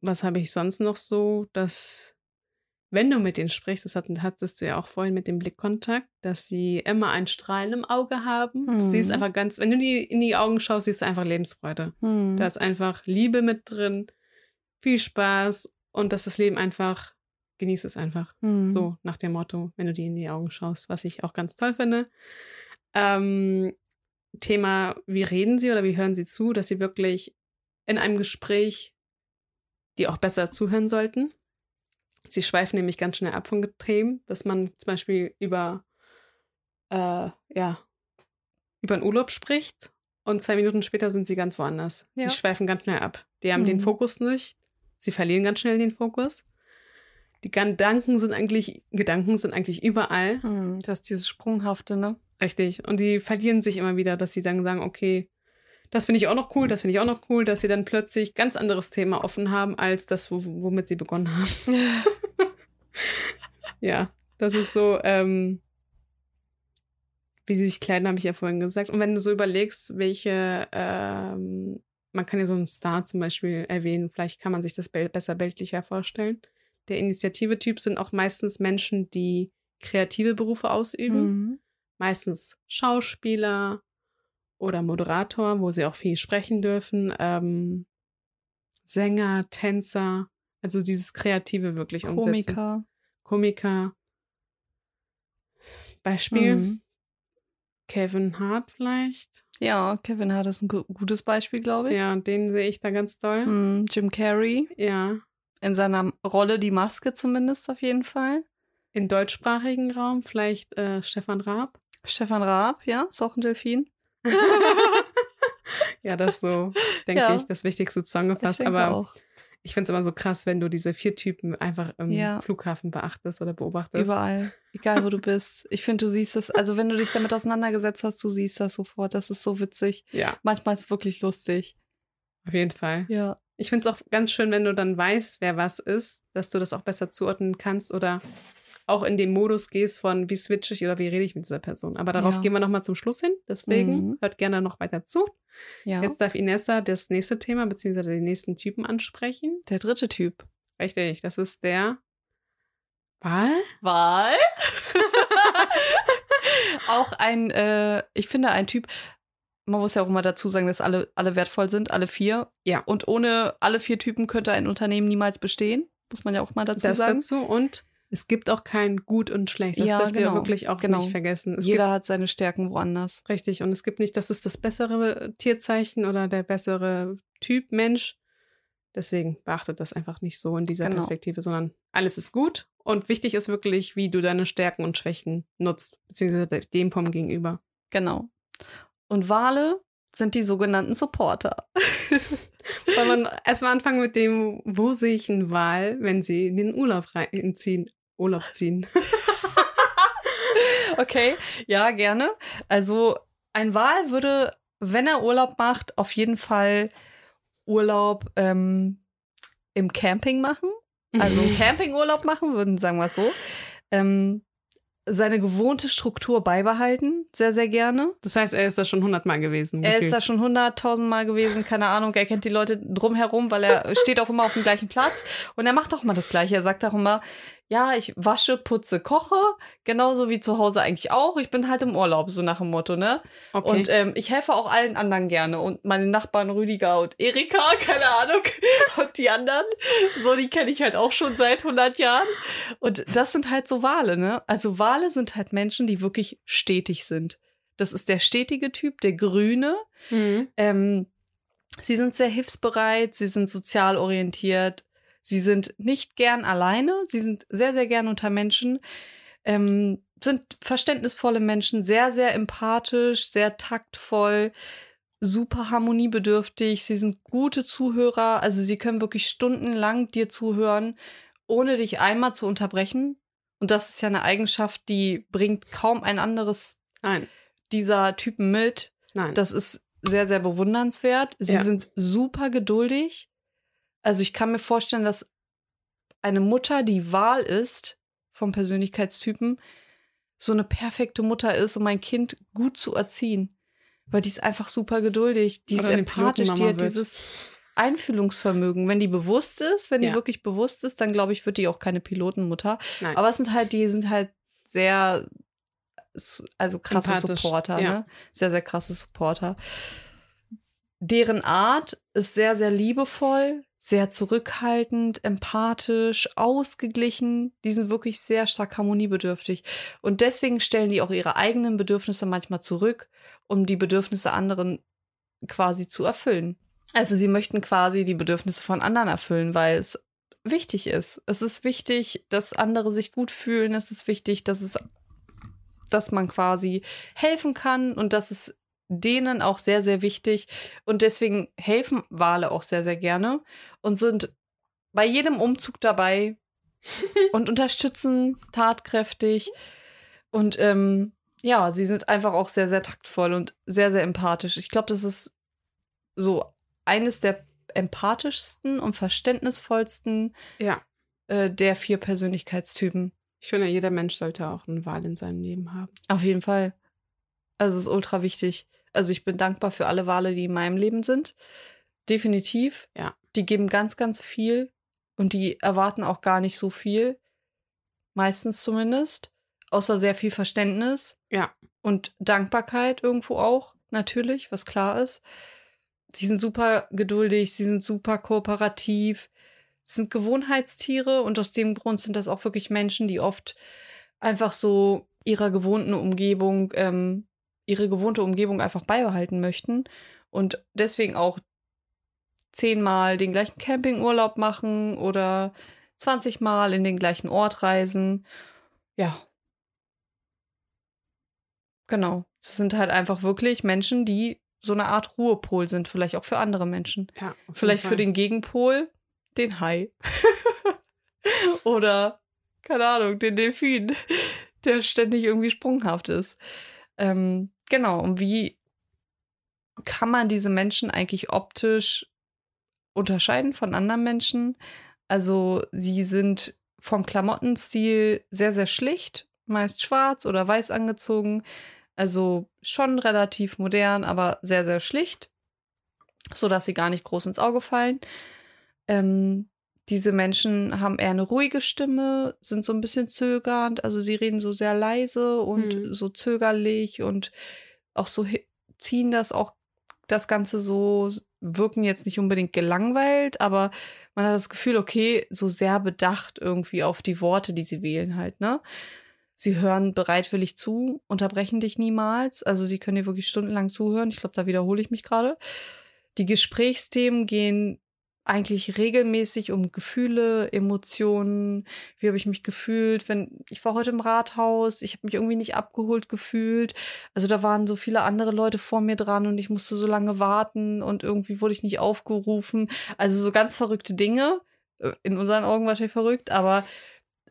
S1: was habe ich sonst noch so, dass wenn du mit denen sprichst, das hat, hattest du ja auch vorhin mit dem Blickkontakt, dass sie immer ein Strahlen im Auge haben. Du
S2: Mhm.
S1: siehst einfach ganz, wenn du die in die Augen schaust, siehst du einfach Lebensfreude.
S2: Mhm.
S1: Da ist einfach Liebe mit drin, viel Spaß und dass das Leben einfach, genieß es einfach.
S2: Mhm.
S1: So nach dem Motto, wenn du die in die Augen schaust, was ich auch ganz toll finde. Ähm, Thema, wie reden sie oder wie hören sie zu, dass sie wirklich in einem Gespräch die auch besser zuhören sollten. Sie schweifen nämlich ganz schnell ab von Themen, dass man zum Beispiel über, äh, ja, über einen Urlaub spricht und zwei Minuten später sind sie ganz woanders.
S2: Ja.
S1: Die schweifen ganz schnell ab. Die haben
S2: Mhm.
S1: den Fokus nicht. Sie verlieren ganz schnell den Fokus. Die Gedanken sind eigentlich, Gedanken sind eigentlich überall.
S2: Hm, das ist dieses Sprunghafte, ne?
S1: Richtig. Und die verlieren sich immer wieder, dass sie dann sagen, okay, das finde ich auch noch cool, das finde ich auch noch cool, dass sie dann plötzlich ganz anderes Thema offen haben, als das, wo, womit sie begonnen haben. <laughs> Ja, das ist so, ähm, wie sie sich kleiden, habe ich ja vorhin gesagt. Und wenn du so überlegst, welche, ähm, man kann ja so einen Star zum Beispiel erwähnen, vielleicht kann man sich das besser bildlicher vorstellen. Der Initiative-Typ sind auch meistens Menschen, die kreative Berufe ausüben.
S2: Mhm.
S1: Meistens Schauspieler oder Moderator, wo sie auch viel sprechen dürfen. Ähm, Sänger, Tänzer, also dieses Kreative wirklich umsetzen.
S2: Komiker.
S1: Komiker. Beispiel
S2: Mhm.
S1: Kevin Hart vielleicht.
S2: Ja, Kevin Hart ist ein gu gutes Beispiel, glaube ich.
S1: Ja, den sehe ich da ganz doll.
S2: Mhm, Jim Carrey.
S1: Ja.
S2: In seiner Rolle die Maske zumindest auf jeden Fall.
S1: Im deutschsprachigen Raum vielleicht äh, Stefan Raab.
S2: Stefan Raab, ja, ist auch ein Delfin.
S1: Ja, das so, denke
S2: Ja.
S1: ich, das Wichtigste zusammengefasst.
S2: Ich
S1: Aber
S2: auch.
S1: ich finde es immer so krass, wenn du diese vier Typen einfach im
S2: Ja.
S1: Flughafen beachtest oder beobachtest.
S2: Überall, egal wo du bist. Ich finde, du siehst es, also wenn du dich damit auseinandergesetzt hast, du siehst das sofort. Das ist so witzig.
S1: Ja,
S2: Manchmal ist es wirklich lustig.
S1: auf jeden Fall.
S2: Ja.
S1: Ich finde es auch ganz schön, wenn du dann weißt, wer was ist, dass du das auch besser zuordnen kannst oder auch in den Modus gehst von, wie switche ich oder wie rede ich mit dieser Person. Aber darauf
S2: Ja.
S1: gehen wir nochmal zum Schluss hin. Deswegen
S2: Mhm.
S1: hört gerne noch weiter zu.
S2: Ja.
S1: Jetzt darf Inessa das nächste Thema beziehungsweise den nächsten Typen ansprechen.
S2: der dritte Typ.
S1: Richtig, das ist der Wahl.
S2: Wahl? <laughs> auch ein, äh, ich finde, ein Typ, man muss ja auch immer dazu sagen, dass alle, alle wertvoll sind, alle vier.
S1: Ja.
S2: Und ohne alle vier Typen könnte ein Unternehmen niemals bestehen. Muss man ja auch mal dazu
S1: Das
S2: sagen.
S1: dazu und es gibt auch kein Gut und Schlecht. Das
S2: Ja,
S1: dürft ihr
S2: genau,
S1: wirklich auch
S2: genau.
S1: nicht vergessen. Es
S2: Jeder hat seine Stärken woanders.
S1: gibt, richtig, und es gibt nicht, das ist das bessere Tierzeichen oder der bessere Typ Mensch. Deswegen beachtet das einfach nicht so in dieser
S2: Genau.
S1: Perspektive, sondern alles ist gut. Und wichtig ist wirklich, wie du deine Stärken und Schwächen nutzt, beziehungsweise dem vom Gegenüber.
S2: Genau. Und Wale sind die sogenannten Supporter. <laughs>
S1: Wollen wir erstmal anfangen mit dem, wo sehe ich einen Wal, wenn sie in den Urlaub reinziehen, Urlaub ziehen? <laughs>
S2: Okay, ja, gerne. Also ein Wal würde, wenn er Urlaub macht, auf jeden Fall Urlaub ähm, im Camping machen. Also <laughs> einen Campingurlaub machen, würden sagen wir es so. Ähm, seine gewohnte Struktur beibehalten, sehr, sehr gerne.
S1: Das heißt, er ist da schon hundertmal gewesen.
S2: Er
S1: gefühlt.
S2: ist da schon hunderttausend Mal gewesen, keine Ahnung. Er kennt die Leute drumherum, weil er <laughs> steht auch immer auf dem gleichen Platz. Und er macht auch immer das Gleiche. Er sagt auch immer, ja, ich wasche, putze, koche. Genauso wie zu Hause eigentlich auch. Ich bin halt im Urlaub, so nach dem Motto, ne?
S1: okay.
S2: Und ähm, ich helfe auch allen anderen gerne. Und meine Nachbarn Rüdiger und Erika, <laughs> keine Ahnung. <laughs> Und die anderen, so, die kenne ich halt auch schon seit 100 Jahren. Und das sind halt so Wale, ne? Also Wale sind halt Menschen, die wirklich stetig sind. Das ist der stetige Typ, der Grüne.
S1: Mhm.
S2: Ähm, sie sind sehr hilfsbereit, sie sind sozial orientiert, sie sind nicht gern alleine, sie sind sehr, sehr gern unter Menschen, ähm, sind verständnisvolle Menschen, sehr, sehr empathisch, sehr taktvoll, super harmoniebedürftig, sie sind gute Zuhörer, also sie können wirklich stundenlang dir zuhören, ohne dich einmal zu unterbrechen. Und das ist ja eine Eigenschaft, die bringt kaum ein anderes
S1: Nein,
S2: dieser Typen mit.
S1: nein.
S2: Das ist sehr, sehr bewundernswert. Sie
S1: Ja.
S2: sind super geduldig. Also ich kann mir vorstellen, dass eine Mutter, die Wahl ist vom Persönlichkeitstypen, so eine perfekte Mutter ist, um ein Kind gut zu erziehen. Weil die ist einfach super geduldig, die ist
S1: Oder
S2: empathisch, die hat dieses Einfühlungsvermögen. Wenn die bewusst ist, wenn die
S1: Ja.
S2: wirklich bewusst ist, dann glaube ich, wird die auch keine Pilotenmutter.
S1: nein.
S2: Aber es sind halt, die sind halt sehr, also krasse
S1: Empathisch,
S2: Supporter,
S1: ja.
S2: ne? Sehr, sehr krasse Supporter. Deren Art ist sehr, sehr liebevoll, sehr zurückhaltend, empathisch, ausgeglichen. Die sind wirklich sehr stark harmoniebedürftig. Und deswegen stellen die auch ihre eigenen Bedürfnisse manchmal zurück, um die Bedürfnisse anderen quasi zu erfüllen. Also sie möchten quasi die Bedürfnisse von anderen erfüllen, weil es wichtig ist. Es ist wichtig, dass andere sich gut fühlen. Es ist wichtig, dass es, dass man quasi helfen kann und dass es denen auch sehr, sehr wichtig. Und deswegen helfen Wale auch sehr, sehr gerne und sind bei jedem Umzug dabei <laughs> und unterstützen tatkräftig. Und ähm, ja, sie sind einfach auch sehr, sehr taktvoll und sehr, sehr empathisch. Ich glaube, das ist so eines der empathischsten und verständnisvollsten
S1: Ja.
S2: äh, der vier Persönlichkeitstypen.
S1: Ich finde, jeder Mensch sollte auch einen Wal in seinem Leben haben.
S2: Auf jeden Fall. Also es ist ultra wichtig. Also ich bin dankbar für alle Wale, die in meinem Leben sind. Definitiv.
S1: Ja.
S2: Die geben ganz, ganz viel und die erwarten auch gar nicht so viel. Meistens zumindest. Außer sehr viel Verständnis.
S1: Ja.
S2: Und Dankbarkeit irgendwo auch, natürlich, was klar ist. Sie sind super geduldig, sie sind super kooperativ, Sie sind Gewohnheitstiere und aus dem Grund sind das auch wirklich Menschen, die oft einfach so ihrer gewohnten Umgebung, ähm, ihre gewohnte Umgebung einfach beibehalten möchten und deswegen auch zehnmal den gleichen Campingurlaub machen oder 20 Mal in den gleichen Ort reisen. Ja. Genau. Es sind halt einfach wirklich Menschen, die so eine Art Ruhepol sind, vielleicht auch für andere Menschen.
S1: Ja.
S2: Vielleicht für
S1: Fall.
S2: den Gegenpol den Hai. <laughs> Oder, keine Ahnung, den Delfin, <laughs> der ständig irgendwie sprunghaft ist. Ähm, genau, und wie kann man diese Menschen eigentlich optisch unterscheiden von anderen Menschen? Also, sie sind vom Klamottenstil sehr, sehr schlicht, meist schwarz oder weiß angezogen. Also schon relativ modern, aber sehr, sehr schlicht, sodass sie gar nicht groß ins Auge fallen. Ähm, diese Menschen haben eher eine ruhige Stimme, sind so ein bisschen zögernd, also sie reden so sehr leise und
S1: Mhm.
S2: so zögerlich und auch so ziehen das auch das Ganze so, wirken jetzt nicht unbedingt gelangweilt, aber man hat das Gefühl, okay, so sehr bedacht irgendwie auf die Worte, die sie wählen halt, ne? Sie hören bereitwillig zu, unterbrechen dich niemals. Also sie können dir wirklich stundenlang zuhören. Ich glaube, da wiederhole ich mich gerade. Die Gesprächsthemen gehen eigentlich regelmäßig um Gefühle, Emotionen. Wie habe ich mich gefühlt? Wenn ich war heute im Rathaus, ich habe mich irgendwie nicht abgeholt gefühlt. Also da waren so viele andere Leute vor mir dran und ich musste so lange warten und irgendwie wurde ich nicht aufgerufen. Also so ganz verrückte Dinge. Äh, In unseren Augen wahrscheinlich verrückt, aber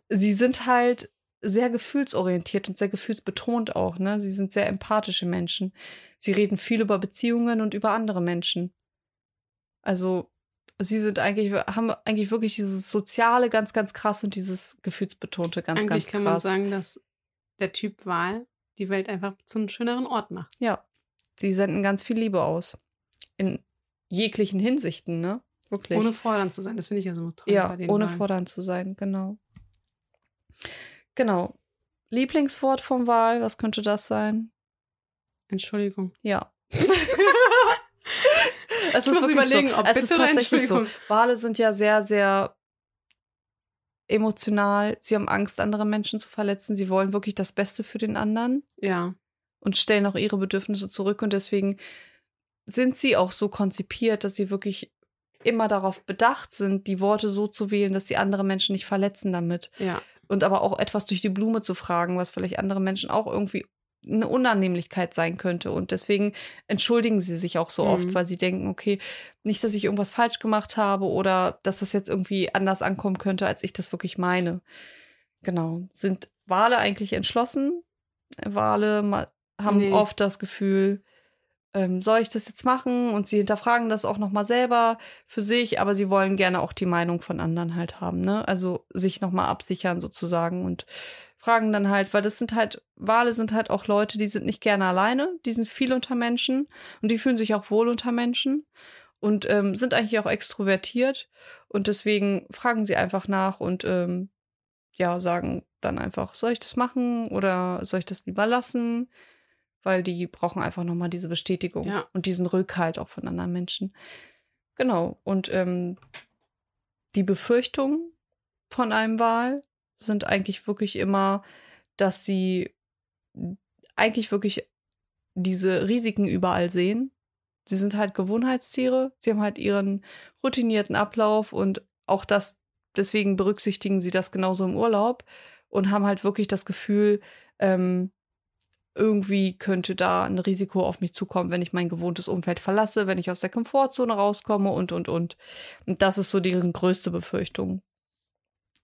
S2: sie sind halt sehr gefühlsorientiert und sehr gefühlsbetont auch, ne? Sie sind sehr empathische Menschen. Sie reden viel über Beziehungen und über andere Menschen. Also, sie sind eigentlich, haben eigentlich wirklich dieses Soziale ganz, ganz krass und dieses Gefühlsbetonte ganz,
S1: Eigentlich
S2: ganz
S1: kann
S2: krass.
S1: man sagen, dass der Typ Wahl die Welt einfach zu einem schöneren Ort macht.
S2: Ja. Sie senden ganz viel Liebe aus. In jeglichen Hinsichten, ne? Wirklich.
S1: Ohne fordernd zu sein. Das finde ich ja so toll
S2: ja,
S1: bei den
S2: ohne
S1: Wahlen.
S2: fordernd zu sein, genau. Genau. Lieblingswort vom Wahl, was könnte das sein?
S1: Entschuldigung.
S2: Ja. <laughs> <laughs> <laughs>
S1: Ich muss überlegen, ob
S2: es
S1: bitte
S2: ist tatsächlich so. Wale sind ja sehr, sehr emotional. Sie haben Angst, andere Menschen zu verletzen. Sie wollen wirklich das Beste für den anderen
S1: Ja.
S2: und stellen auch ihre Bedürfnisse zurück. Und deswegen sind sie auch so konzipiert, dass sie wirklich immer darauf bedacht sind, die Worte so zu wählen, dass sie andere Menschen nicht verletzen damit.
S1: Ja.
S2: Und aber auch etwas durch die Blume zu fragen, was vielleicht andere Menschen auch irgendwie eine Unannehmlichkeit sein könnte. Und deswegen entschuldigen sie sich auch so
S1: Mhm.
S2: oft, weil sie denken, okay, nicht, dass ich irgendwas falsch gemacht habe oder dass das jetzt irgendwie anders ankommen könnte, als ich das wirklich meine. Genau. Sind Wale eigentlich entschlossen? Wale haben
S1: Nee.
S2: oft das Gefühl, ähm, soll ich das jetzt machen? Und sie hinterfragen das auch nochmal selber für sich, aber sie wollen gerne auch die Meinung von anderen halt haben, ne? Also sich nochmal absichern sozusagen und fragen dann halt, weil das sind halt, Wale sind halt auch Leute, die sind nicht gerne alleine, die sind viel unter Menschen und die fühlen sich auch wohl unter Menschen und ähm, sind eigentlich auch extrovertiert und deswegen fragen sie einfach nach und ähm, ja, sagen dann einfach, soll ich das machen oder soll ich das lieber lassen? Weil die brauchen einfach nochmal diese Bestätigung
S1: Ja.
S2: und diesen Rückhalt auch von anderen Menschen. Genau. Und ähm, die Befürchtungen von einem Wal sind eigentlich wirklich immer, dass sie eigentlich wirklich diese Risiken überall sehen. Sie sind halt Gewohnheitstiere, sie haben halt ihren routinierten Ablauf und auch das, deswegen berücksichtigen sie das genauso im Urlaub und haben halt wirklich das Gefühl, ähm, irgendwie könnte da ein Risiko auf mich zukommen, wenn ich mein gewohntes Umfeld verlasse, wenn ich aus der Komfortzone rauskomme und, und, und. Und das ist so deren größte Befürchtung.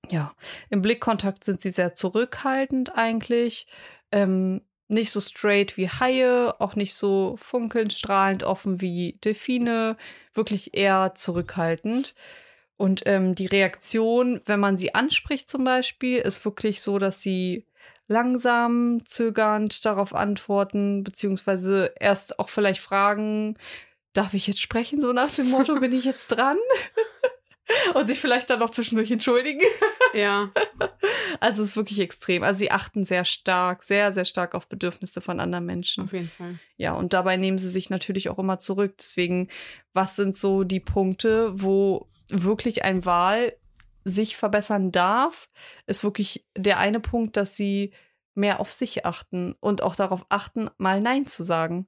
S2: Ja, im Blickkontakt sind sie sehr zurückhaltend eigentlich. Ähm, nicht so straight wie Haie, auch nicht so funkelnd, strahlend offen wie Delfine, wirklich eher zurückhaltend. Und ähm, die Reaktion, wenn man sie anspricht zum Beispiel, ist wirklich so, dass sie langsam, zögernd darauf antworten, beziehungsweise erst auch vielleicht fragen, darf ich jetzt sprechen, so nach dem Motto, bin ich jetzt dran? <laughs> Und sich vielleicht dann noch zwischendurch entschuldigen.
S1: Ja. <laughs>
S2: Also es ist wirklich extrem. Also sie achten sehr stark, sehr, sehr stark auf Bedürfnisse von anderen Menschen.
S1: Auf jeden Fall.
S2: Ja, und dabei nehmen sie sich natürlich auch immer zurück. Deswegen, was sind so die Punkte, wo wirklich ein Wahl sich verbessern darf, ist wirklich der eine Punkt, dass sie mehr auf sich achten und auch darauf achten, mal Nein zu sagen.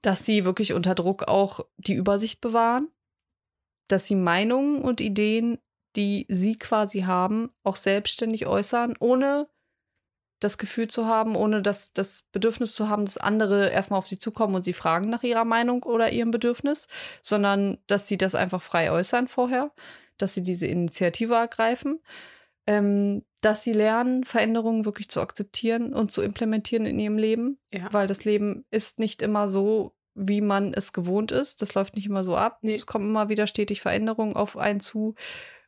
S2: Dass sie wirklich unter Druck auch die Übersicht bewahren, dass sie Meinungen und Ideen, die sie quasi haben, auch selbstständig äußern, ohne das Gefühl zu haben, ohne das, das Bedürfnis zu haben, dass andere erstmal auf sie zukommen und sie fragen nach ihrer Meinung oder ihrem Bedürfnis, sondern dass sie das einfach frei äußern vorher dass sie diese Initiative ergreifen, ähm, dass sie lernen, Veränderungen wirklich zu akzeptieren und zu implementieren in ihrem Leben,
S1: Ja.
S2: weil das Leben ist nicht immer so, wie man es gewohnt ist. Das läuft nicht immer so ab.
S1: Nee.
S2: Es kommen immer wieder stetig Veränderungen auf einen zu.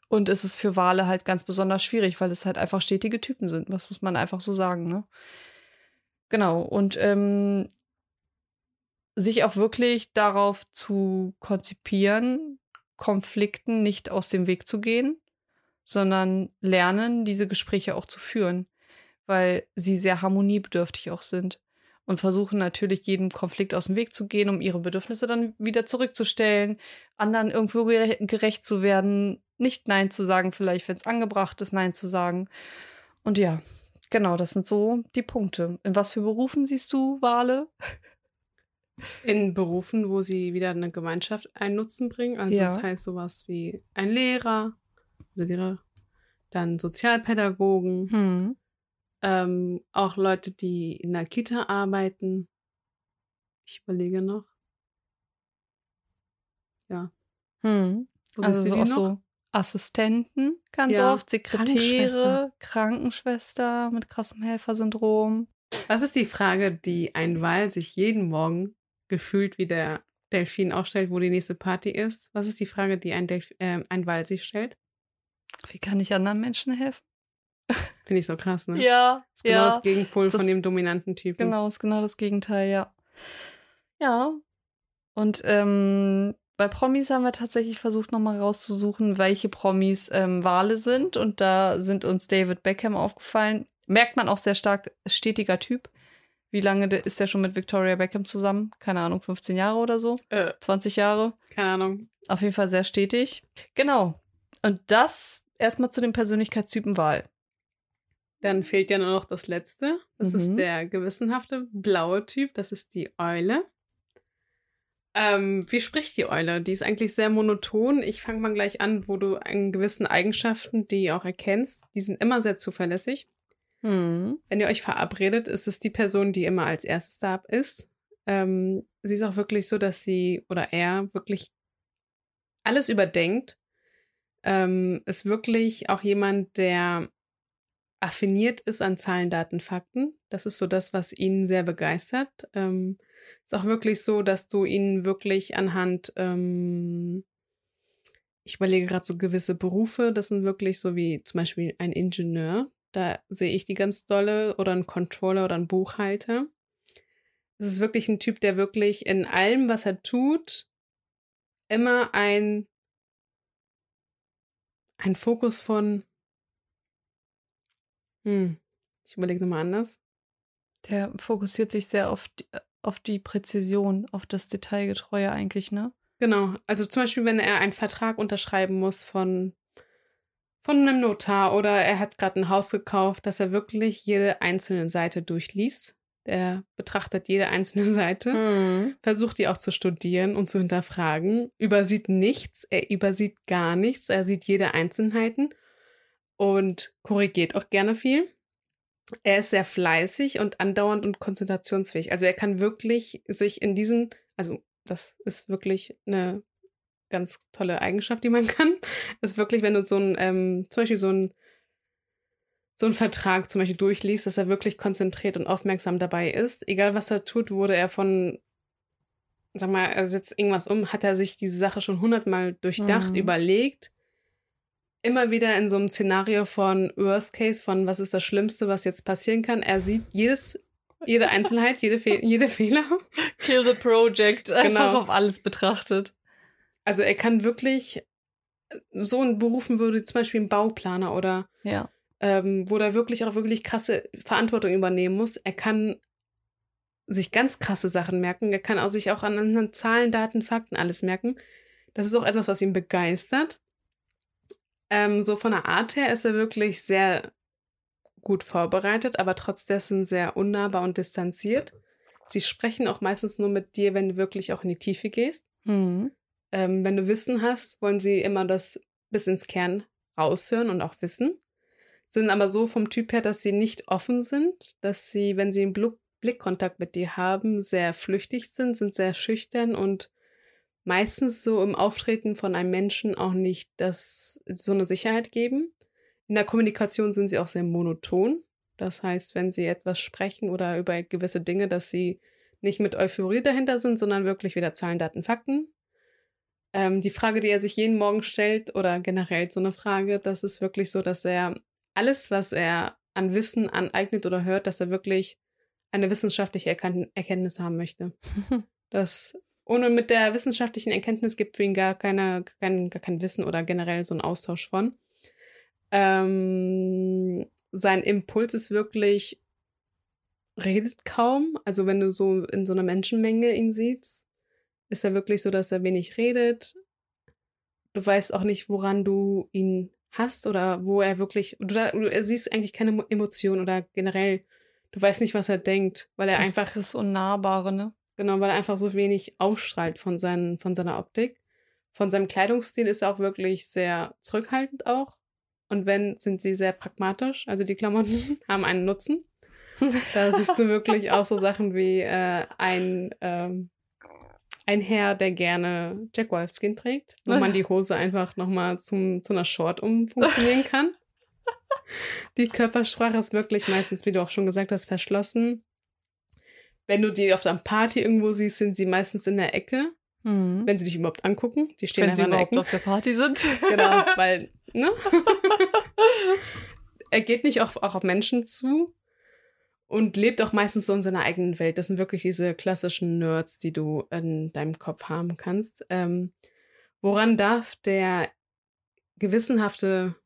S2: Und es ist für Wale halt ganz besonders schwierig, weil es halt einfach stetige Typen sind. Was muss man einfach so sagen, ne? Genau. Und ähm, sich auch wirklich darauf zu konzipieren, Konflikten nicht aus dem Weg zu gehen, sondern lernen, diese Gespräche auch zu führen, weil sie sehr harmoniebedürftig auch sind und versuchen natürlich jedem Konflikt aus dem Weg zu gehen, um ihre Bedürfnisse dann wieder zurückzustellen, anderen irgendwo gere- gerecht zu werden, nicht Nein zu sagen, vielleicht, wenn es angebracht ist, Nein zu sagen. Und ja, genau, das sind so die Punkte. In was für Berufen siehst du Wale? <laughs>
S1: In Berufen, wo sie wieder eine Gemeinschaft einen Nutzen bringen. Also
S2: Ja.
S1: das heißt sowas wie ein Lehrer, also Lehrer, dann Sozialpädagogen,
S2: Hm.
S1: Ähm, auch Leute, die in der Kita arbeiten. Ich überlege noch. Ja.
S2: Hm.
S1: Wo
S2: Also so
S1: du
S2: auch
S1: noch?
S2: so Assistenten ganz
S1: Ja,
S2: oft, Sekretäre,
S1: Krankenschwester.
S2: Krankenschwester mit krassem Helfersyndrom.
S1: Was ist die Frage, die ein Wal sich jeden Morgen gefühlt wie der Delfin auch stellt, wo die nächste Party ist? Was ist die Frage, die ein, Delf äh, ein Wal sich stellt?
S2: Wie kann ich anderen Menschen helfen? <laughs>
S1: Finde ich so krass, ne?
S2: Ja,
S1: ist genau das Gegenpol
S2: Das-
S1: von dem dominanten Typen.
S2: Genau, ist genau das Gegenteil, ja. Ja. Und ähm, bei Promis haben wir tatsächlich versucht, nochmal rauszusuchen, welche Promis ähm, Wale sind. Und da sind uns David Beckham aufgefallen. Merkt man auch sehr stark, stetiger Typ. Wie lange ist der schon mit Victoria Beckham zusammen? Keine Ahnung, 15 Jahre oder so?
S1: Äh,
S2: 20 Jahre?
S1: keine Ahnung.
S2: Auf jeden Fall sehr stetig. Genau. Und das erstmal zu dem Persönlichkeitstypen Wahl.
S1: Dann fehlt ja nur noch das letzte. Das
S2: Mhm.
S1: ist der gewissenhafte blaue Typ. Das ist die Eule. Ähm, wie spricht die Eule? Die ist eigentlich sehr monoton. Ich fange mal gleich an, wo du an gewissen Eigenschaften, die auch erkennst, die sind immer sehr zuverlässig.
S2: Hm.
S1: Wenn ihr euch verabredet, ist es die Person, die immer als erstes da ist. Ähm, sie ist auch wirklich so, dass sie oder er wirklich alles überdenkt. Ähm, ist wirklich auch jemand, der affiniert ist an Zahlen, Daten, Fakten. Das ist so das, was ihn sehr begeistert. Ähm, ist auch wirklich so, dass du ihn wirklich anhand, ähm, ich überlege gerade so gewisse Berufe, das sind wirklich so wie zum Beispiel ein Ingenieur. Da sehe ich die ganz dolle oder ein Controller oder ein Buchhalter. Es ist wirklich ein Typ, der wirklich in allem, was er tut, immer ein, ein Fokus von, hm, ich überlege nochmal anders.
S2: Der fokussiert sich sehr auf die, auf die Präzision, auf das Detailgetreue eigentlich, ne?
S1: Genau, also zum Beispiel, wenn er einen Vertrag unterschreiben muss von, von einem Notar oder er hat gerade ein Haus gekauft, dass er wirklich jede einzelne Seite durchliest. Er betrachtet jede einzelne <laughs> Seite,
S2: Mhm.
S1: versucht die auch zu studieren und zu hinterfragen, übersieht nichts, er übersieht gar nichts, er sieht jede Einzelheiten und korrigiert auch gerne viel. er ist sehr fleißig und andauernd und konzentrationsfähig. Also er kann wirklich sich in diesem, also das ist wirklich eine ganz tolle Eigenschaft, die man <laughs> kann. ist wirklich, wenn du so ein, ähm, zum Beispiel so ein so einen Vertrag zum Beispiel durchliest, dass er wirklich konzentriert und aufmerksam dabei ist. Egal was er tut, wurde er von, sag mal, er setzt irgendwas um, hat er sich diese Sache schon hundertmal durchdacht, mhm. überlegt immer wieder in so einem Szenario von Worst Case, von was ist das Schlimmste, was jetzt passieren kann. Er sieht jedes, jede Einzelheit, jede, Fe jede Fehler.
S2: Kill the Project, einfach genau. auf alles betrachtet.
S1: Also er kann wirklich so einen berufen würde, zum Beispiel ein Bauplaner oder
S2: ja.
S1: ähm, wo er wirklich auch wirklich krasse Verantwortung übernehmen muss. Er kann sich ganz krasse Sachen merken. Er kann auch sich auch an, an Zahlen, Daten, Fakten alles merken. Das ist auch etwas, was ihn begeistert. Ähm, so von der Art her ist er wirklich sehr gut vorbereitet, aber trotzdem sehr unnahbar und distanziert. Sie sprechen auch meistens nur mit dir, wenn du wirklich auch in die Tiefe gehst.
S2: Mhm.
S1: Ähm, wenn du Wissen hast, wollen sie immer das bis ins Kern raushören und auch wissen. Sind aber so vom Typ her, dass sie nicht offen sind, dass sie, wenn sie einen Blickkontakt mit dir haben, sehr flüchtig sind, sind sehr schüchtern und meistens so im Auftreten von einem Menschen auch nicht das, so eine Sicherheit geben. In der Kommunikation sind sie auch sehr monoton. Das heißt, wenn sie etwas sprechen oder über gewisse Dinge, dass sie nicht mit Euphorie dahinter sind, sondern wirklich wieder Zahlen, Daten, Fakten. Ähm, die Frage, die er sich jeden Morgen stellt oder generell so eine Frage, das ist wirklich so, dass er alles, was er an Wissen aneignet oder hört, dass er wirklich eine wissenschaftliche Erkenntnis haben möchte. <laughs> Das ohne mit der wissenschaftlichen Erkenntnis gibt für ihn gar, keine, kein, gar kein Wissen oder generell so ein Austausch von. Ähm, sein Impuls ist wirklich, redet kaum. Also wenn du so in so einer Menschenmenge ihn siehst, ist er wirklich so, dass er wenig redet. Du weißt auch nicht, woran du ihn hast oder wo er wirklich, du, du siehst eigentlich keine Emotion oder generell, du weißt nicht, was er denkt, weil er
S2: das
S1: einfach.
S2: Das ist Unnahbare, ne?
S1: Genau, weil er einfach so wenig ausstrahlt von, seinen, von seiner Optik. Von seinem Kleidungsstil ist er auch wirklich sehr zurückhaltend auch. Und wenn, sind sie sehr pragmatisch. Also die Klamotten <laughs> haben einen Nutzen. Da siehst du wirklich auch so Sachen wie äh, ein, ähm, ein Herr, der gerne Jack Wolfskin trägt, wo man die Hose einfach nochmal zu einer Short umfunktionieren kann. Die Körpersprache ist wirklich meistens, wie du auch schon gesagt hast, verschlossen wenn du die auf einer Party irgendwo siehst, sind sie meistens in der Ecke. Mhm. Wenn sie dich überhaupt angucken. Die stehen
S2: wenn sie überhaupt auf der Party sind. <laughs>
S1: genau, <laughs> weil, ne? er geht nicht auch, auch auf Menschen zu und lebt auch meistens so in seiner eigenen Welt. Das sind wirklich diese klassischen Nerds, die du in deinem Kopf haben kannst. Ähm, woran darf der gewissenhafte,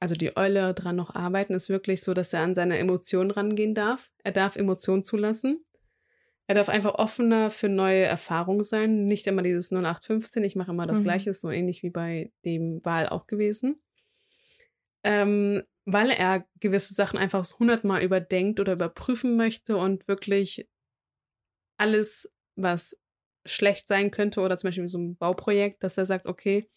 S1: also die Eule dran noch arbeiten, ist wirklich so, dass er an seine Emotionen rangehen darf. Er darf Emotionen zulassen. Er darf einfach offener für neue Erfahrungen sein. Nicht immer dieses 0815, ich mache immer das mhm. Gleiche, so ähnlich wie bei dem Wahl auch gewesen. Ähm, weil er gewisse Sachen einfach hundertmal überdenkt oder überprüfen möchte und wirklich alles, was schlecht sein könnte oder zum Beispiel so ein Bauprojekt, dass er sagt, okay,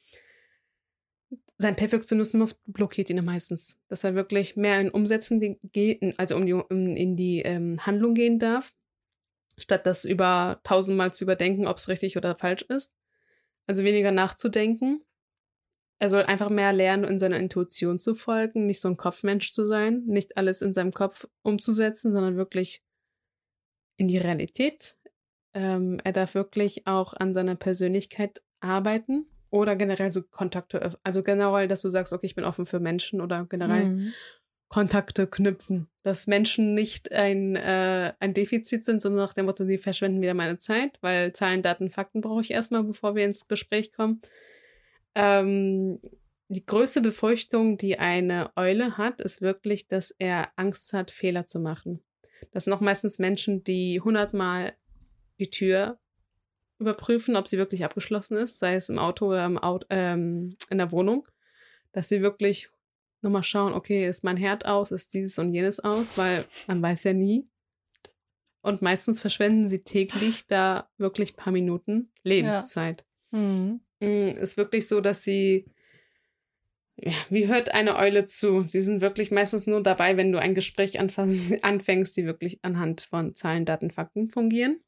S1: sein Perfektionismus blockiert ihn meistens, dass er wirklich mehr in Umsetzen geht, also um die, um in die ähm, Handlung gehen darf statt das über tausendmal zu überdenken, ob es richtig oder falsch ist. Also weniger nachzudenken. Er soll einfach mehr lernen, in seiner Intuition zu folgen, nicht so ein Kopfmensch zu sein, nicht alles in seinem Kopf umzusetzen, sondern wirklich in die Realität. Ähm, er darf wirklich auch an seiner Persönlichkeit arbeiten oder generell so Kontakte, also generell, dass du sagst, okay, ich bin offen für Menschen oder generell mhm. Kontakte knüpfen. Dass Menschen nicht ein, äh, ein Defizit sind, sondern nach dem Motto, sie verschwenden wieder meine Zeit, weil Zahlen, Daten, Fakten brauche ich erstmal, bevor wir ins Gespräch kommen. Ähm, die größte Befürchtung, die eine Eule hat, ist wirklich, dass er Angst hat, Fehler zu machen. Das sind auch meistens Menschen, die hundertmal die Tür überprüfen, ob sie wirklich abgeschlossen ist, sei es im Auto oder im Auto, ähm, in der Wohnung, dass sie wirklich nochmal schauen, okay, ist mein Herd aus, ist dieses und jenes aus, weil man weiß ja nie. Und meistens verschwenden sie täglich da wirklich ein paar Minuten Lebenszeit.
S2: Ja. Mhm.
S1: Mm, ist wirklich so, dass sie Ja, wie hört eine Eule zu? Sie sind wirklich meistens nur dabei, wenn du ein Gespräch <laughs> anfängst, die wirklich anhand von Zahlen, Daten, Fakten fungieren.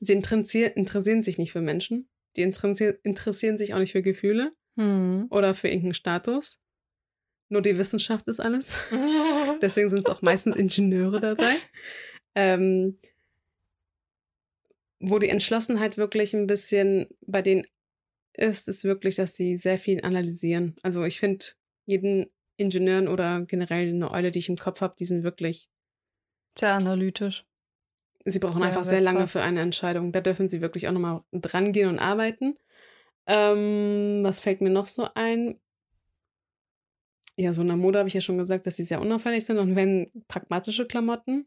S1: Sie interessieren sich nicht für Menschen. Die interessieren sich auch nicht für Gefühle hm. oder für irgendeinen Status. Nur die Wissenschaft ist alles. <laughs> Deswegen sind es auch meistens Ingenieure dabei. Ähm, wo die Entschlossenheit wirklich ein bisschen bei denen ist, ist wirklich, dass sie sehr viel analysieren. Also ich finde, jeden Ingenieuren oder generell eine Eule, die ich im Kopf habe, die sind wirklich
S2: sehr analytisch.
S1: Sie brauchen sehr einfach sehr lange für eine Entscheidung. Da dürfen sie wirklich auch nochmal dran gehen und arbeiten. Ähm, was fällt mir noch so ein? Ja, so in der Mode habe ich ja schon gesagt, dass sie sehr unauffällig sind und wenn pragmatische Klamotten.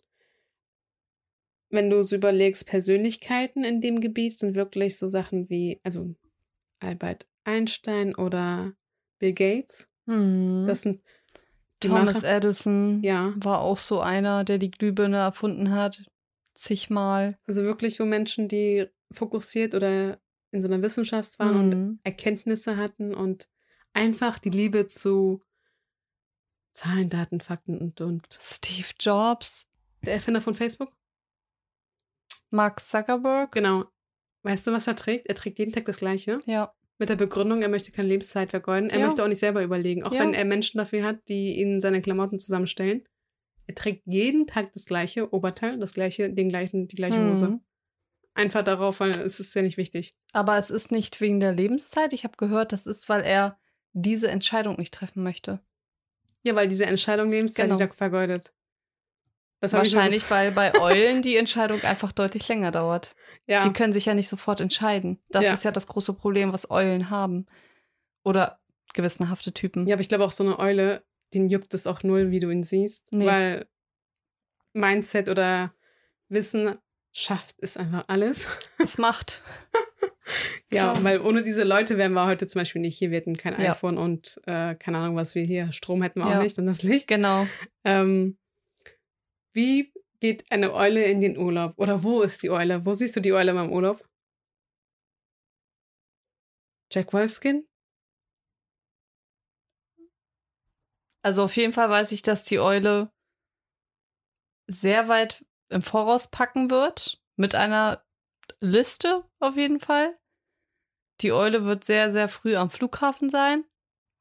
S1: Wenn du so überlegst, Persönlichkeiten in dem Gebiet sind wirklich so Sachen wie, also Albert Einstein oder Bill Gates.
S2: Hm.
S1: Das sind
S2: Thomas Macher. Edison
S1: ja.
S2: war auch so einer, der die Glühbirne erfunden hat. Zigmal.
S1: Also wirklich, wo Menschen, die fokussiert oder in so einer Wissenschaft waren mhm. und Erkenntnisse hatten und einfach die Liebe zu Zahlen, Daten, Fakten und, und.
S2: Steve Jobs.
S1: Der Erfinder von Facebook?
S2: Mark Zuckerberg?
S1: Genau. Weißt du, was er trägt? Er trägt jeden Tag das Gleiche.
S2: Ja.
S1: Mit der Begründung, er möchte keine Lebenszeit vergeuden. Er ja. möchte auch nicht selber überlegen. Auch ja. wenn er Menschen dafür hat, die ihn seine Klamotten zusammenstellen. Er trägt jeden Tag das gleiche Oberteil, das gleiche, den gleichen, die gleiche Hose. Mhm. Einfach darauf, weil es ist ja nicht wichtig.
S2: Aber es ist nicht wegen der Lebenszeit. Ich habe gehört, das ist, weil er diese Entscheidung nicht treffen möchte.
S1: Ja, weil diese Entscheidung Lebenszeit genau. vergeudet.
S2: Wahrscheinlich, weil bei <laughs> Eulen die Entscheidung einfach deutlich länger dauert. Ja. Sie können sich ja nicht sofort entscheiden. Das ja. ist ja das große Problem, was Eulen haben. Oder gewissenhafte Typen.
S1: Ja, aber ich glaube auch so eine Eule, den juckt es auch null, wie du ihn siehst. Nee. Weil Mindset oder Wissen schafft ist einfach alles.
S2: Es macht. <laughs>
S1: ja, weil ohne diese Leute wären wir heute zum Beispiel nicht hier. Wir hätten kein ja. iPhone und äh, keine Ahnung, was wir hier. Strom hätten wir ja. auch nicht und das Licht.
S2: Genau.
S1: Ähm, wie geht eine Eule in den Urlaub? Oder wo ist die Eule? Wo siehst du die Eule beim Urlaub? Jack Wolfskin?
S2: Also auf jeden Fall weiß ich, dass die Eule sehr weit im Voraus packen wird. Mit einer Liste auf jeden Fall. Die Eule wird sehr, sehr früh am Flughafen sein.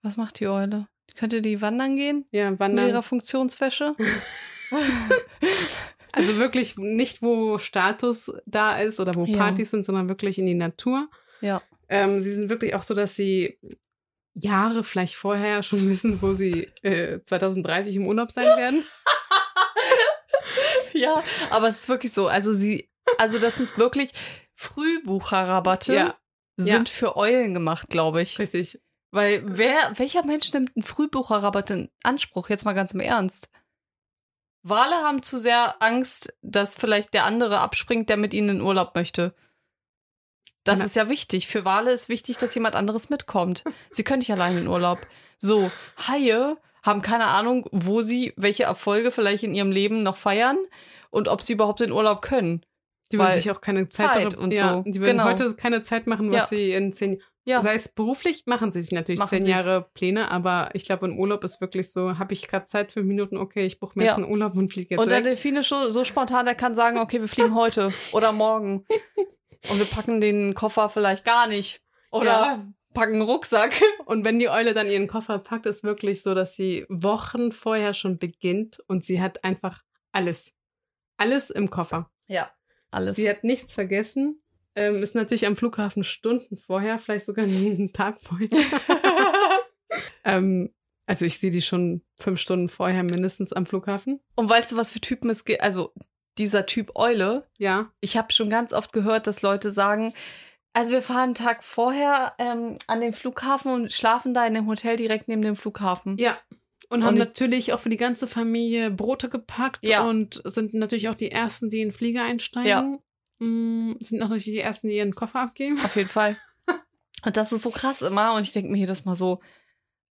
S2: Was macht die Eule? Könnte die wandern gehen?
S1: Ja, wandern.
S2: Mit ihrer Funktionswäsche? <laughs> <laughs>
S1: also wirklich nicht, wo Status da ist oder wo Partys ja. sind, sondern wirklich in die Natur.
S2: Ja.
S1: Ähm, sie sind wirklich auch so, dass sie Jahre vielleicht vorher schon <laughs> wissen, wo sie äh, 2030 im Urlaub sein werden.
S2: ja, aber es ist wirklich so. Also sie, also das sind wirklich Frühbucherrabatte ja. sind ja. für Eulen gemacht, glaube ich.
S1: Richtig.
S2: Weil wer, welcher Mensch nimmt einen Frühbucherrabatt in Anspruch? Jetzt mal ganz im Ernst. Wale haben zu sehr Angst, dass vielleicht der andere abspringt, der mit ihnen in Urlaub möchte. Das ist ja wichtig. Für Wale ist wichtig, dass jemand anderes mitkommt. Sie können nicht allein in Urlaub. So, Haie haben keine Ahnung, wo sie welche Erfolge vielleicht in ihrem Leben noch feiern und ob sie überhaupt in Urlaub können.
S1: Die wollen sich auch keine Zeit, Zeit
S2: und ja, so.
S1: Die würden genau. heute keine Zeit machen, was ja. sie in zehn ja. Sei es beruflich, machen sie sich natürlich machen zehn Jahre Pläne, aber ich glaube, im Urlaub ist wirklich so, habe ich gerade Zeit, fünf Minuten, okay, ich buche mir jetzt einen Urlaub und fliege jetzt
S2: Und
S1: der
S2: Delfine so, so spontan, der kann sagen, okay, wir fliegen heute oder morgen. <laughs> Und wir packen den Koffer vielleicht gar nicht. Oder packen einen Rucksack.
S1: Und wenn die Eule dann ihren Koffer packt, ist wirklich so, dass sie Wochen vorher schon beginnt und sie hat einfach alles. Alles im Koffer.
S2: Ja, alles.
S1: Sie hat nichts vergessen. Ähm, ist natürlich am Flughafen Stunden vorher, vielleicht sogar <laughs> einen Tag vorher. <laughs> ähm, also ich sehe die schon fünf Stunden vorher mindestens am Flughafen.
S2: Und weißt du, was für Typen es gibt? Also dieser Typ Eule.
S1: Ja.
S2: Ich habe schon ganz oft gehört, dass Leute sagen, also wir fahren einen Tag vorher ähm, an den Flughafen und schlafen da in dem Hotel direkt neben dem Flughafen.
S1: Ja. Und, und haben natürlich auch für die ganze Familie Brote gepackt
S2: ja.
S1: und sind natürlich auch die ersten, die in den Flieger einsteigen. Ja. Mm, sind auch natürlich die ersten, die ihren Koffer abgeben.
S2: Auf jeden Fall. <laughs> und das ist so krass immer. Und ich denke mir jedes Mal so,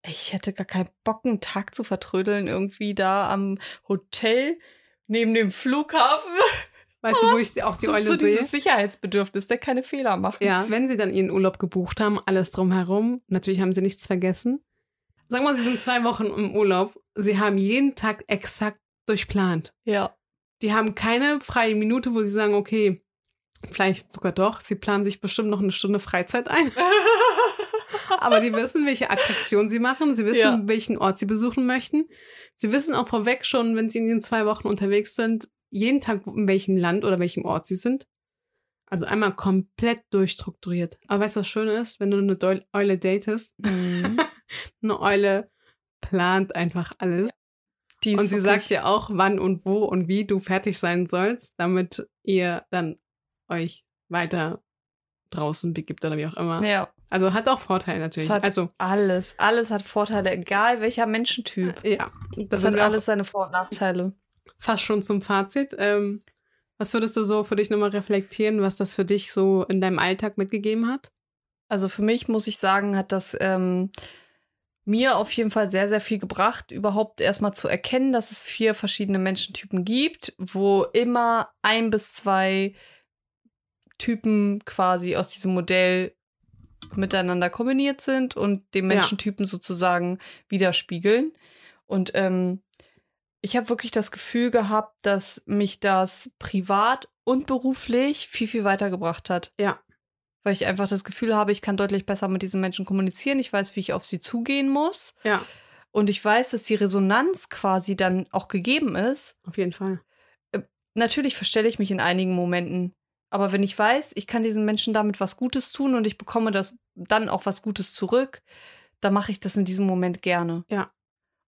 S2: ich hätte gar keinen Bock, einen Tag zu vertrödeln, irgendwie da am Hotel neben dem Flughafen.
S1: Weißt du, wo ich <laughs> auch die Eule so sehe?
S2: Dieses Sicherheitsbedürfnis, der keine Fehler macht.
S1: Ja, wenn sie dann ihren Urlaub gebucht haben, alles drumherum, natürlich haben sie nichts vergessen. Sagen wir, sie sind zwei Wochen im Urlaub. Sie haben jeden Tag exakt durchplant.
S2: Ja.
S1: Die haben keine freie Minute, wo sie sagen, okay, vielleicht sogar doch, sie planen sich bestimmt noch eine Stunde Freizeit ein. <laughs> Aber die wissen, welche Attraktion sie machen. Sie wissen,
S2: Ja.
S1: welchen Ort sie besuchen möchten. Sie wissen auch vorweg schon, wenn sie in den zwei Wochen unterwegs sind, jeden Tag, in welchem Land oder welchem Ort sie sind. Also einmal komplett durchstrukturiert. Aber weißt du, was schön ist? Wenn du eine Eule datest,
S2: Mhm. <laughs> <laughs>
S1: eine Eule plant einfach alles.
S2: Die
S1: Und sie sagt dir auch, wann und wo und wie du fertig sein sollst, damit ihr dann euch weiter draußen begibt oder wie auch immer.
S2: Ja,
S1: Also hat auch Vorteile natürlich. Also,
S2: alles. Alles hat Vorteile, egal welcher Menschentyp.
S1: ja, das
S2: Das hat alles seine Vor- und Nachteile.
S1: fast schon zum Fazit. Ähm, was würdest du so für dich nochmal reflektieren, was das für dich so in deinem Alltag mitgegeben hat?
S2: Also für mich muss ich sagen, hat das ähm, mir auf jeden Fall sehr, sehr viel gebracht, überhaupt erstmal zu erkennen, dass es vier verschiedene Menschentypen gibt, wo immer ein bis zwei Typen quasi aus diesem Modell miteinander kombiniert sind und den
S1: Ja.
S2: Menschentypen sozusagen widerspiegeln. Und ähm, ich habe wirklich das Gefühl gehabt, dass mich das privat und beruflich viel, viel weitergebracht hat
S1: Ja,
S2: weil ich einfach das Gefühl habe, ich kann deutlich besser mit diesen Menschen kommunizieren. Ich weiß, wie ich auf sie zugehen muss.
S1: ja,
S2: Und ich weiß, dass die Resonanz quasi dann auch gegeben ist.
S1: auf jeden Fall.
S2: Natürlich verstelle ich mich in einigen Momenten. Aber wenn ich weiß, ich kann diesen Menschen damit was Gutes tun und ich bekomme das dann auch was Gutes zurück, dann mache ich das in diesem Moment gerne.
S1: Ja.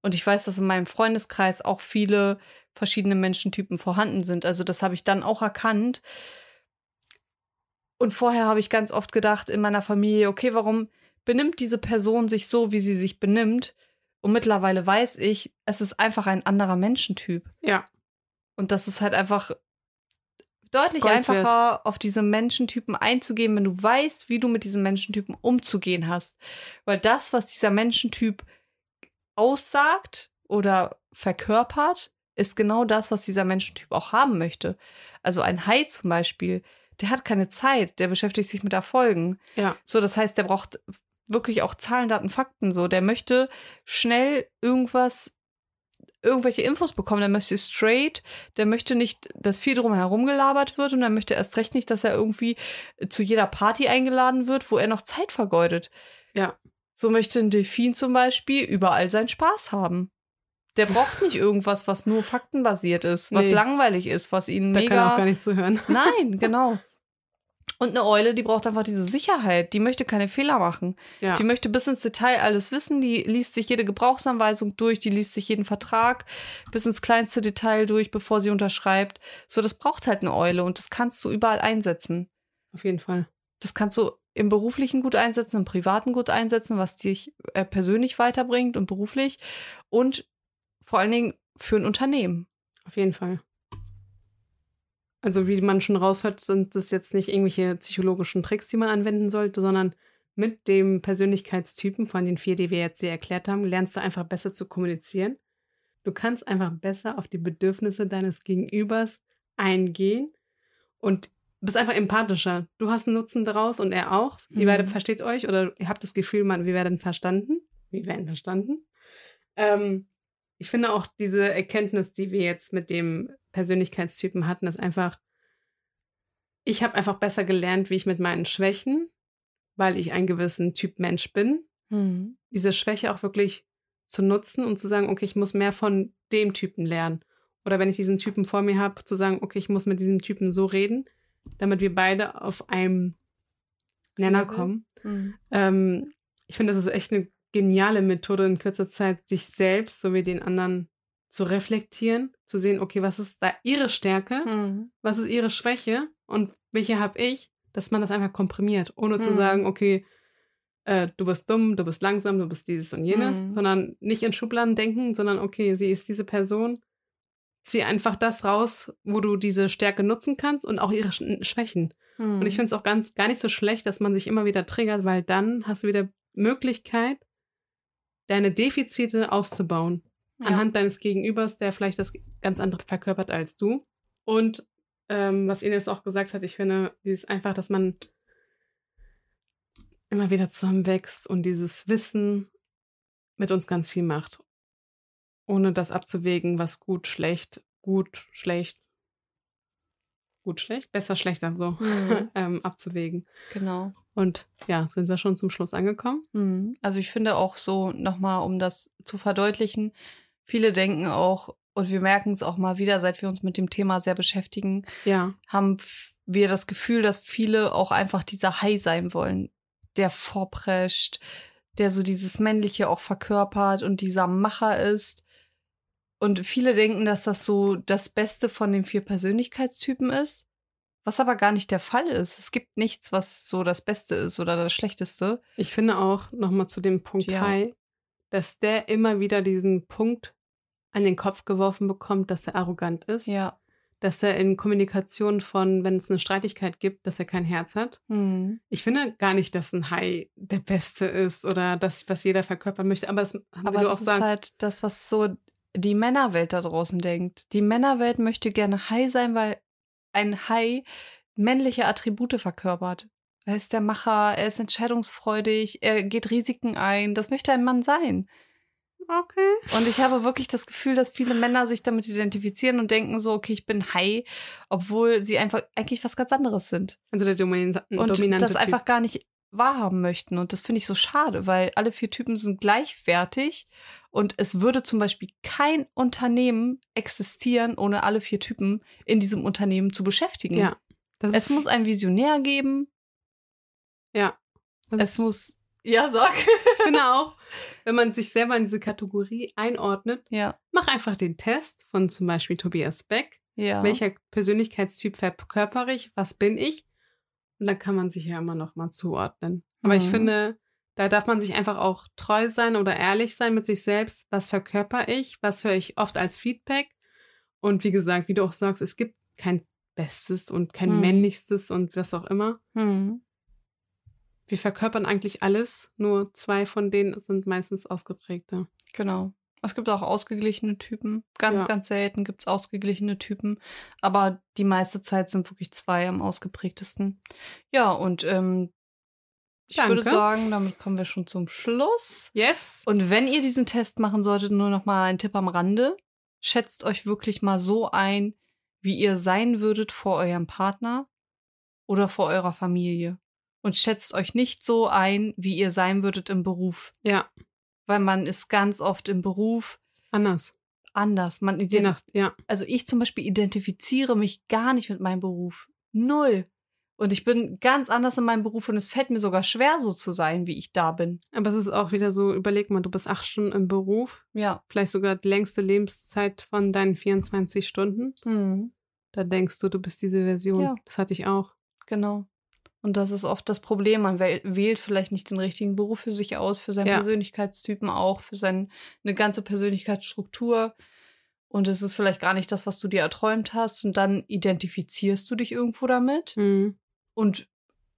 S2: Und ich weiß, dass in meinem Freundeskreis auch viele verschiedene Menschentypen vorhanden sind. Also das habe ich dann auch erkannt. Und vorher habe ich ganz oft gedacht in meiner Familie, okay, warum benimmt diese Person sich so, wie sie sich benimmt? Und mittlerweile weiß ich, es ist einfach ein anderer Menschentyp.
S1: Ja,
S2: Und das ist halt einfach deutlich
S1: Gold
S2: einfacher, auf diese Menschentypen einzugehen, wenn du weißt, wie du mit diesen Menschentypen umzugehen hast. Weil das, was dieser Menschentyp aussagt oder verkörpert, ist genau das, was dieser Menschentyp auch haben möchte. Also ein Hai zum Beispiel, der hat keine Zeit, der beschäftigt sich mit Erfolgen.
S1: ja,
S2: So, das heißt, der braucht wirklich auch Zahlen, Daten, Fakten. So, der möchte schnell irgendwas, irgendwelche Infos bekommen. Der möchte straight. Der möchte nicht, dass viel drumherum gelabert wird und er möchte erst recht nicht, dass er irgendwie zu jeder Party eingeladen wird, wo er noch Zeit vergeudet.
S1: Ja.
S2: So möchte ein Delfin zum Beispiel überall seinen Spaß haben. Der braucht nicht irgendwas, was nur faktenbasiert ist, was
S1: Nee.
S2: langweilig ist, was ihn
S1: da
S2: mega
S1: kann auch gar nicht zuhören.
S2: Nein, <laughs> genau. Und eine Eule, die braucht einfach diese Sicherheit. Die möchte keine Fehler machen.
S1: Ja,
S2: Die möchte bis ins Detail alles wissen. Die liest sich jede Gebrauchsanweisung durch. Die liest sich jeden Vertrag bis ins kleinste Detail durch, bevor sie unterschreibt. So, das braucht halt eine Eule und das kannst du überall einsetzen.
S1: auf jeden Fall.
S2: Das kannst du im beruflichen gut einsetzen, im privaten gut einsetzen, was dich äh, persönlich weiterbringt und beruflich. Und vor allen Dingen für ein Unternehmen.
S1: Auf jeden Fall. Also wie man schon raushört, sind das jetzt nicht irgendwelche psychologischen Tricks, die man anwenden sollte, sondern mit dem Persönlichkeitstypen von den vier, die wir jetzt hier erklärt haben, lernst du einfach besser zu kommunizieren. Du kannst einfach besser auf die Bedürfnisse deines Gegenübers eingehen und bist einfach empathischer. Du hast einen Nutzen daraus und er auch. Ihr
S2: Mhm.
S1: beide versteht euch oder ihr habt das Gefühl, man, wir werden verstanden. Wir werden verstanden. Ähm, ich finde auch diese Erkenntnis, die wir jetzt mit dem Persönlichkeitstypen hatten, ist einfach, ich habe einfach besser gelernt, wie ich mit meinen Schwächen, weil ich ein gewissen Typ Mensch bin, diese Schwäche auch wirklich zu nutzen und zu sagen, okay, ich muss mehr von dem Typen lernen. Oder wenn ich diesen Typen vor mir habe, zu sagen, okay, ich muss mit diesem Typen so reden, damit wir beide auf einem Nenner kommen.
S2: Mhm.
S1: Ähm, ich finde, das ist echt eine geniale Methode, in kürzer Zeit sich selbst sowie den anderen zu reflektieren, zu sehen, okay, was ist da ihre Stärke,
S2: Mhm.
S1: was ist ihre Schwäche und welche habe ich, dass man das einfach komprimiert, ohne zu
S2: Mhm.
S1: sagen, okay, äh, du bist dumm, du bist langsam, du bist dieses und jenes,
S2: Mhm.
S1: sondern nicht in Schubladen denken, sondern okay, sie ist diese Person, zieh einfach das raus, wo du diese Stärke nutzen kannst und auch ihre Sch- Schwächen.
S2: Mhm.
S1: Und ich finde es auch ganz gar nicht so schlecht, dass man sich immer wieder triggert, weil dann hast du wieder Möglichkeit, deine Defizite auszubauen.
S2: Ja.
S1: Anhand deines Gegenübers, der vielleicht das ganz andere verkörpert als du. Und ähm, was Ines auch gesagt hat, ich finde, dieses einfach, dass man immer wieder zusammenwächst und dieses Wissen mit uns ganz viel macht. Ohne das abzuwägen, was gut, schlecht, gut, schlecht, gut, schlecht, besser, schlechter, so
S2: Mhm. <laughs>
S1: ähm, abzuwägen.
S2: Genau.
S1: Und ja, sind wir schon zum Schluss angekommen?
S2: Mhm. Also ich finde auch so nochmal, um das zu verdeutlichen, viele denken auch, und wir merken es auch mal wieder, seit wir uns mit dem Thema sehr beschäftigen,
S1: Ja,
S2: haben wir das Gefühl, dass viele auch einfach dieser Hai sein wollen, der vorprescht, der so dieses Männliche auch verkörpert und dieser Macher ist. Und viele denken, dass das so das Beste von den vier Persönlichkeitstypen ist, was aber gar nicht der Fall ist. Es gibt nichts, was so das Beste ist oder das Schlechteste.
S1: ich finde auch nochmal zu dem Punkt
S2: Ja.
S1: Hai, dass der immer wieder diesen Punkt an den Kopf geworfen bekommt, dass er arrogant ist.
S2: Ja.
S1: Dass er in Kommunikation von, wenn es eine Streitigkeit gibt, dass er kein Herz hat.
S2: Hm.
S1: Ich finde gar nicht, dass ein Hai der Beste ist oder das, was jeder verkörpern möchte. Aber, es, wie
S2: Aber
S1: du
S2: das
S1: auch
S2: ist
S1: sagst,
S2: halt das, was so die Männerwelt da draußen denkt. Die Männerwelt möchte gerne Hai sein, weil ein Hai männliche Attribute verkörpert. Er ist der Macher, er ist entscheidungsfreudig, er geht Risiken ein. Das möchte ein Mann sein.
S1: okay.
S2: Und ich habe wirklich das Gefühl, dass viele Männer sich damit identifizieren und denken so, okay, ich bin Hai, obwohl sie einfach eigentlich was ganz anderes sind.
S1: Also der dominante,
S2: Und
S1: dominante
S2: das
S1: Typ.
S2: einfach gar nicht wahrhaben möchten. Und das finde ich so schade, weil alle vier Typen sind gleichwertig und es würde zum Beispiel kein Unternehmen existieren, ohne alle vier Typen in diesem Unternehmen zu beschäftigen.
S1: Ja.
S2: Es muss einen Visionär geben.
S1: ja.
S2: Es muss. Ja, sag.
S1: ich finde auch, wenn man sich selber in diese Kategorie einordnet,
S2: Ja.
S1: mach einfach den Test von zum Beispiel Tobias Beck.
S2: Ja.
S1: Welcher Persönlichkeitstyp verkörpere ich? Was bin ich? Und dann kann man sich ja immer noch mal zuordnen. Aber ich
S2: Mhm.
S1: finde, da darf man sich einfach auch treu sein oder ehrlich sein mit sich selbst. Was verkörper ich? Was höre ich oft als Feedback? Und wie gesagt, wie du auch sagst, es gibt kein Bestes und kein
S2: Mhm.
S1: Männlichstes und was auch immer.
S2: Hm.
S1: Wir verkörpern eigentlich alles, nur zwei von denen sind meistens ausgeprägte.
S2: Genau. Es gibt auch ausgeglichene Typen. Ganz,
S1: Ja.
S2: ganz selten gibt es ausgeglichene Typen. Aber die meiste Zeit sind wirklich zwei am ausgeprägtesten. Ja, und ähm, ich würde
S1: Danke.
S2: sagen, damit kommen wir schon zum Schluss.
S1: Yes.
S2: Und wenn ihr diesen Test machen solltet, nur noch mal ein Tipp am Rande. Schätzt euch wirklich mal so ein, wie ihr sein würdet vor eurem Partner oder vor eurer Familie. Und schätzt euch nicht so ein, wie ihr sein würdet im Beruf.
S1: Ja,
S2: Weil man ist ganz oft im Beruf
S1: anders.
S2: anders. Man
S1: Je nach, ja.
S2: also ich zum Beispiel identifiziere mich gar nicht mit meinem Beruf. Null. Und ich bin ganz anders in meinem Beruf und es fällt mir sogar schwer, so zu sein, wie ich da bin.
S1: Aber es ist auch wieder so, überleg mal, du bist acht Stunden im Beruf,
S2: Ja.
S1: vielleicht sogar die längste Lebenszeit von deinen 24 Stunden.
S2: Hm.
S1: Da denkst du, du bist diese Version.
S2: Ja.
S1: Das hatte ich auch.
S2: Genau. Und das ist oft das Problem. Man wähl- wählt vielleicht nicht den richtigen Beruf für sich aus, für seinen
S1: Ja.
S2: Persönlichkeitstypen auch, für seine ganze Persönlichkeitsstruktur. Und es ist vielleicht gar nicht das, was du dir erträumt hast. Und dann identifizierst du dich irgendwo damit
S1: Mhm.
S2: und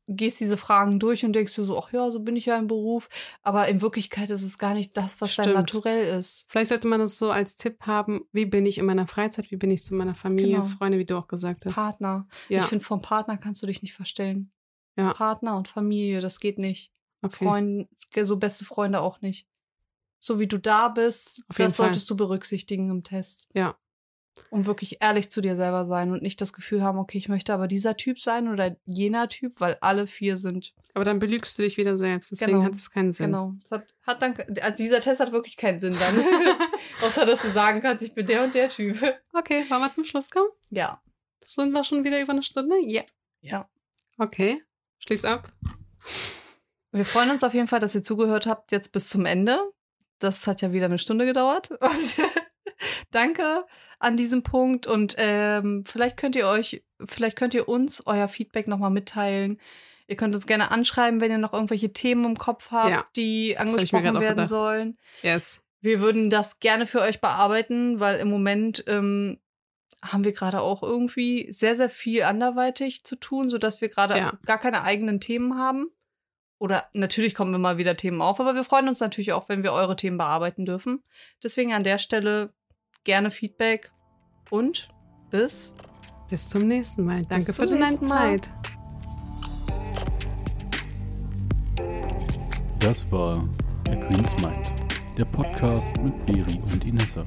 S2: gehst diese Fragen durch und denkst dir so, ach ja, so bin ich ja im Beruf. Aber in Wirklichkeit ist es gar nicht das, was dein
S1: Stimmt.
S2: Naturell ist.
S1: Vielleicht sollte man das so als Tipp haben, wie bin ich in meiner Freizeit, wie bin ich zu meiner Familie,
S2: Genau.
S1: Freunde, wie du auch gesagt hast.
S2: Partner.
S1: ja,
S2: Ich finde, vom Partner kannst du dich nicht verstellen.
S1: Ja.
S2: Partner und Familie, das geht nicht.
S1: okay.
S2: Freunde, so beste Freunde auch nicht. So wie du da bist,
S1: Auf
S2: das
S1: Fall.
S2: solltest du berücksichtigen im Test.
S1: Ja.
S2: Um wirklich ehrlich zu dir selber sein und nicht das Gefühl haben, okay, ich möchte aber dieser Typ sein oder jener Typ, weil alle vier sind.
S1: Aber dann belügst du dich wieder selbst. Deswegen
S2: Genau.
S1: hat es keinen Sinn.
S2: Genau. Es hat, hat dann, also dieser Test hat wirklich keinen Sinn dann. <laughs> Außer, dass du sagen kannst, ich bin der und der Typ.
S1: Okay, wollen wir zum Schluss kommen?
S2: Ja.
S1: Sind wir schon wieder über eine Stunde? Ja.
S2: Ja.
S1: Okay. Schließ ab.
S2: Wir freuen uns auf jeden Fall, dass ihr zugehört habt jetzt bis zum Ende. Das hat ja wieder eine Stunde gedauert. <laughs> Und danke an diesem Punkt. Und ähm, vielleicht könnt ihr euch, vielleicht könnt ihr uns euer Feedback nochmal mitteilen. Ihr könnt uns gerne anschreiben, wenn ihr noch irgendwelche Themen im Kopf habt,
S1: Ja,
S2: die
S1: hab
S2: angesprochen
S1: auch
S2: werden sollen.
S1: Yes.
S2: Wir würden das gerne für euch bearbeiten, weil im Moment ähm, haben wir gerade auch irgendwie sehr, sehr viel anderweitig zu tun, sodass wir gerade
S1: Ja.
S2: gar keine eigenen Themen haben. Oder natürlich kommen immer wieder Themen auf, aber wir freuen uns natürlich auch, wenn wir eure Themen bearbeiten dürfen. Deswegen an der Stelle gerne Feedback und bis
S1: Bis zum nächsten Mal. Danke für deine. Zeit.
S3: Das war A Queen's Mind, der Podcast mit Beri und Inessa.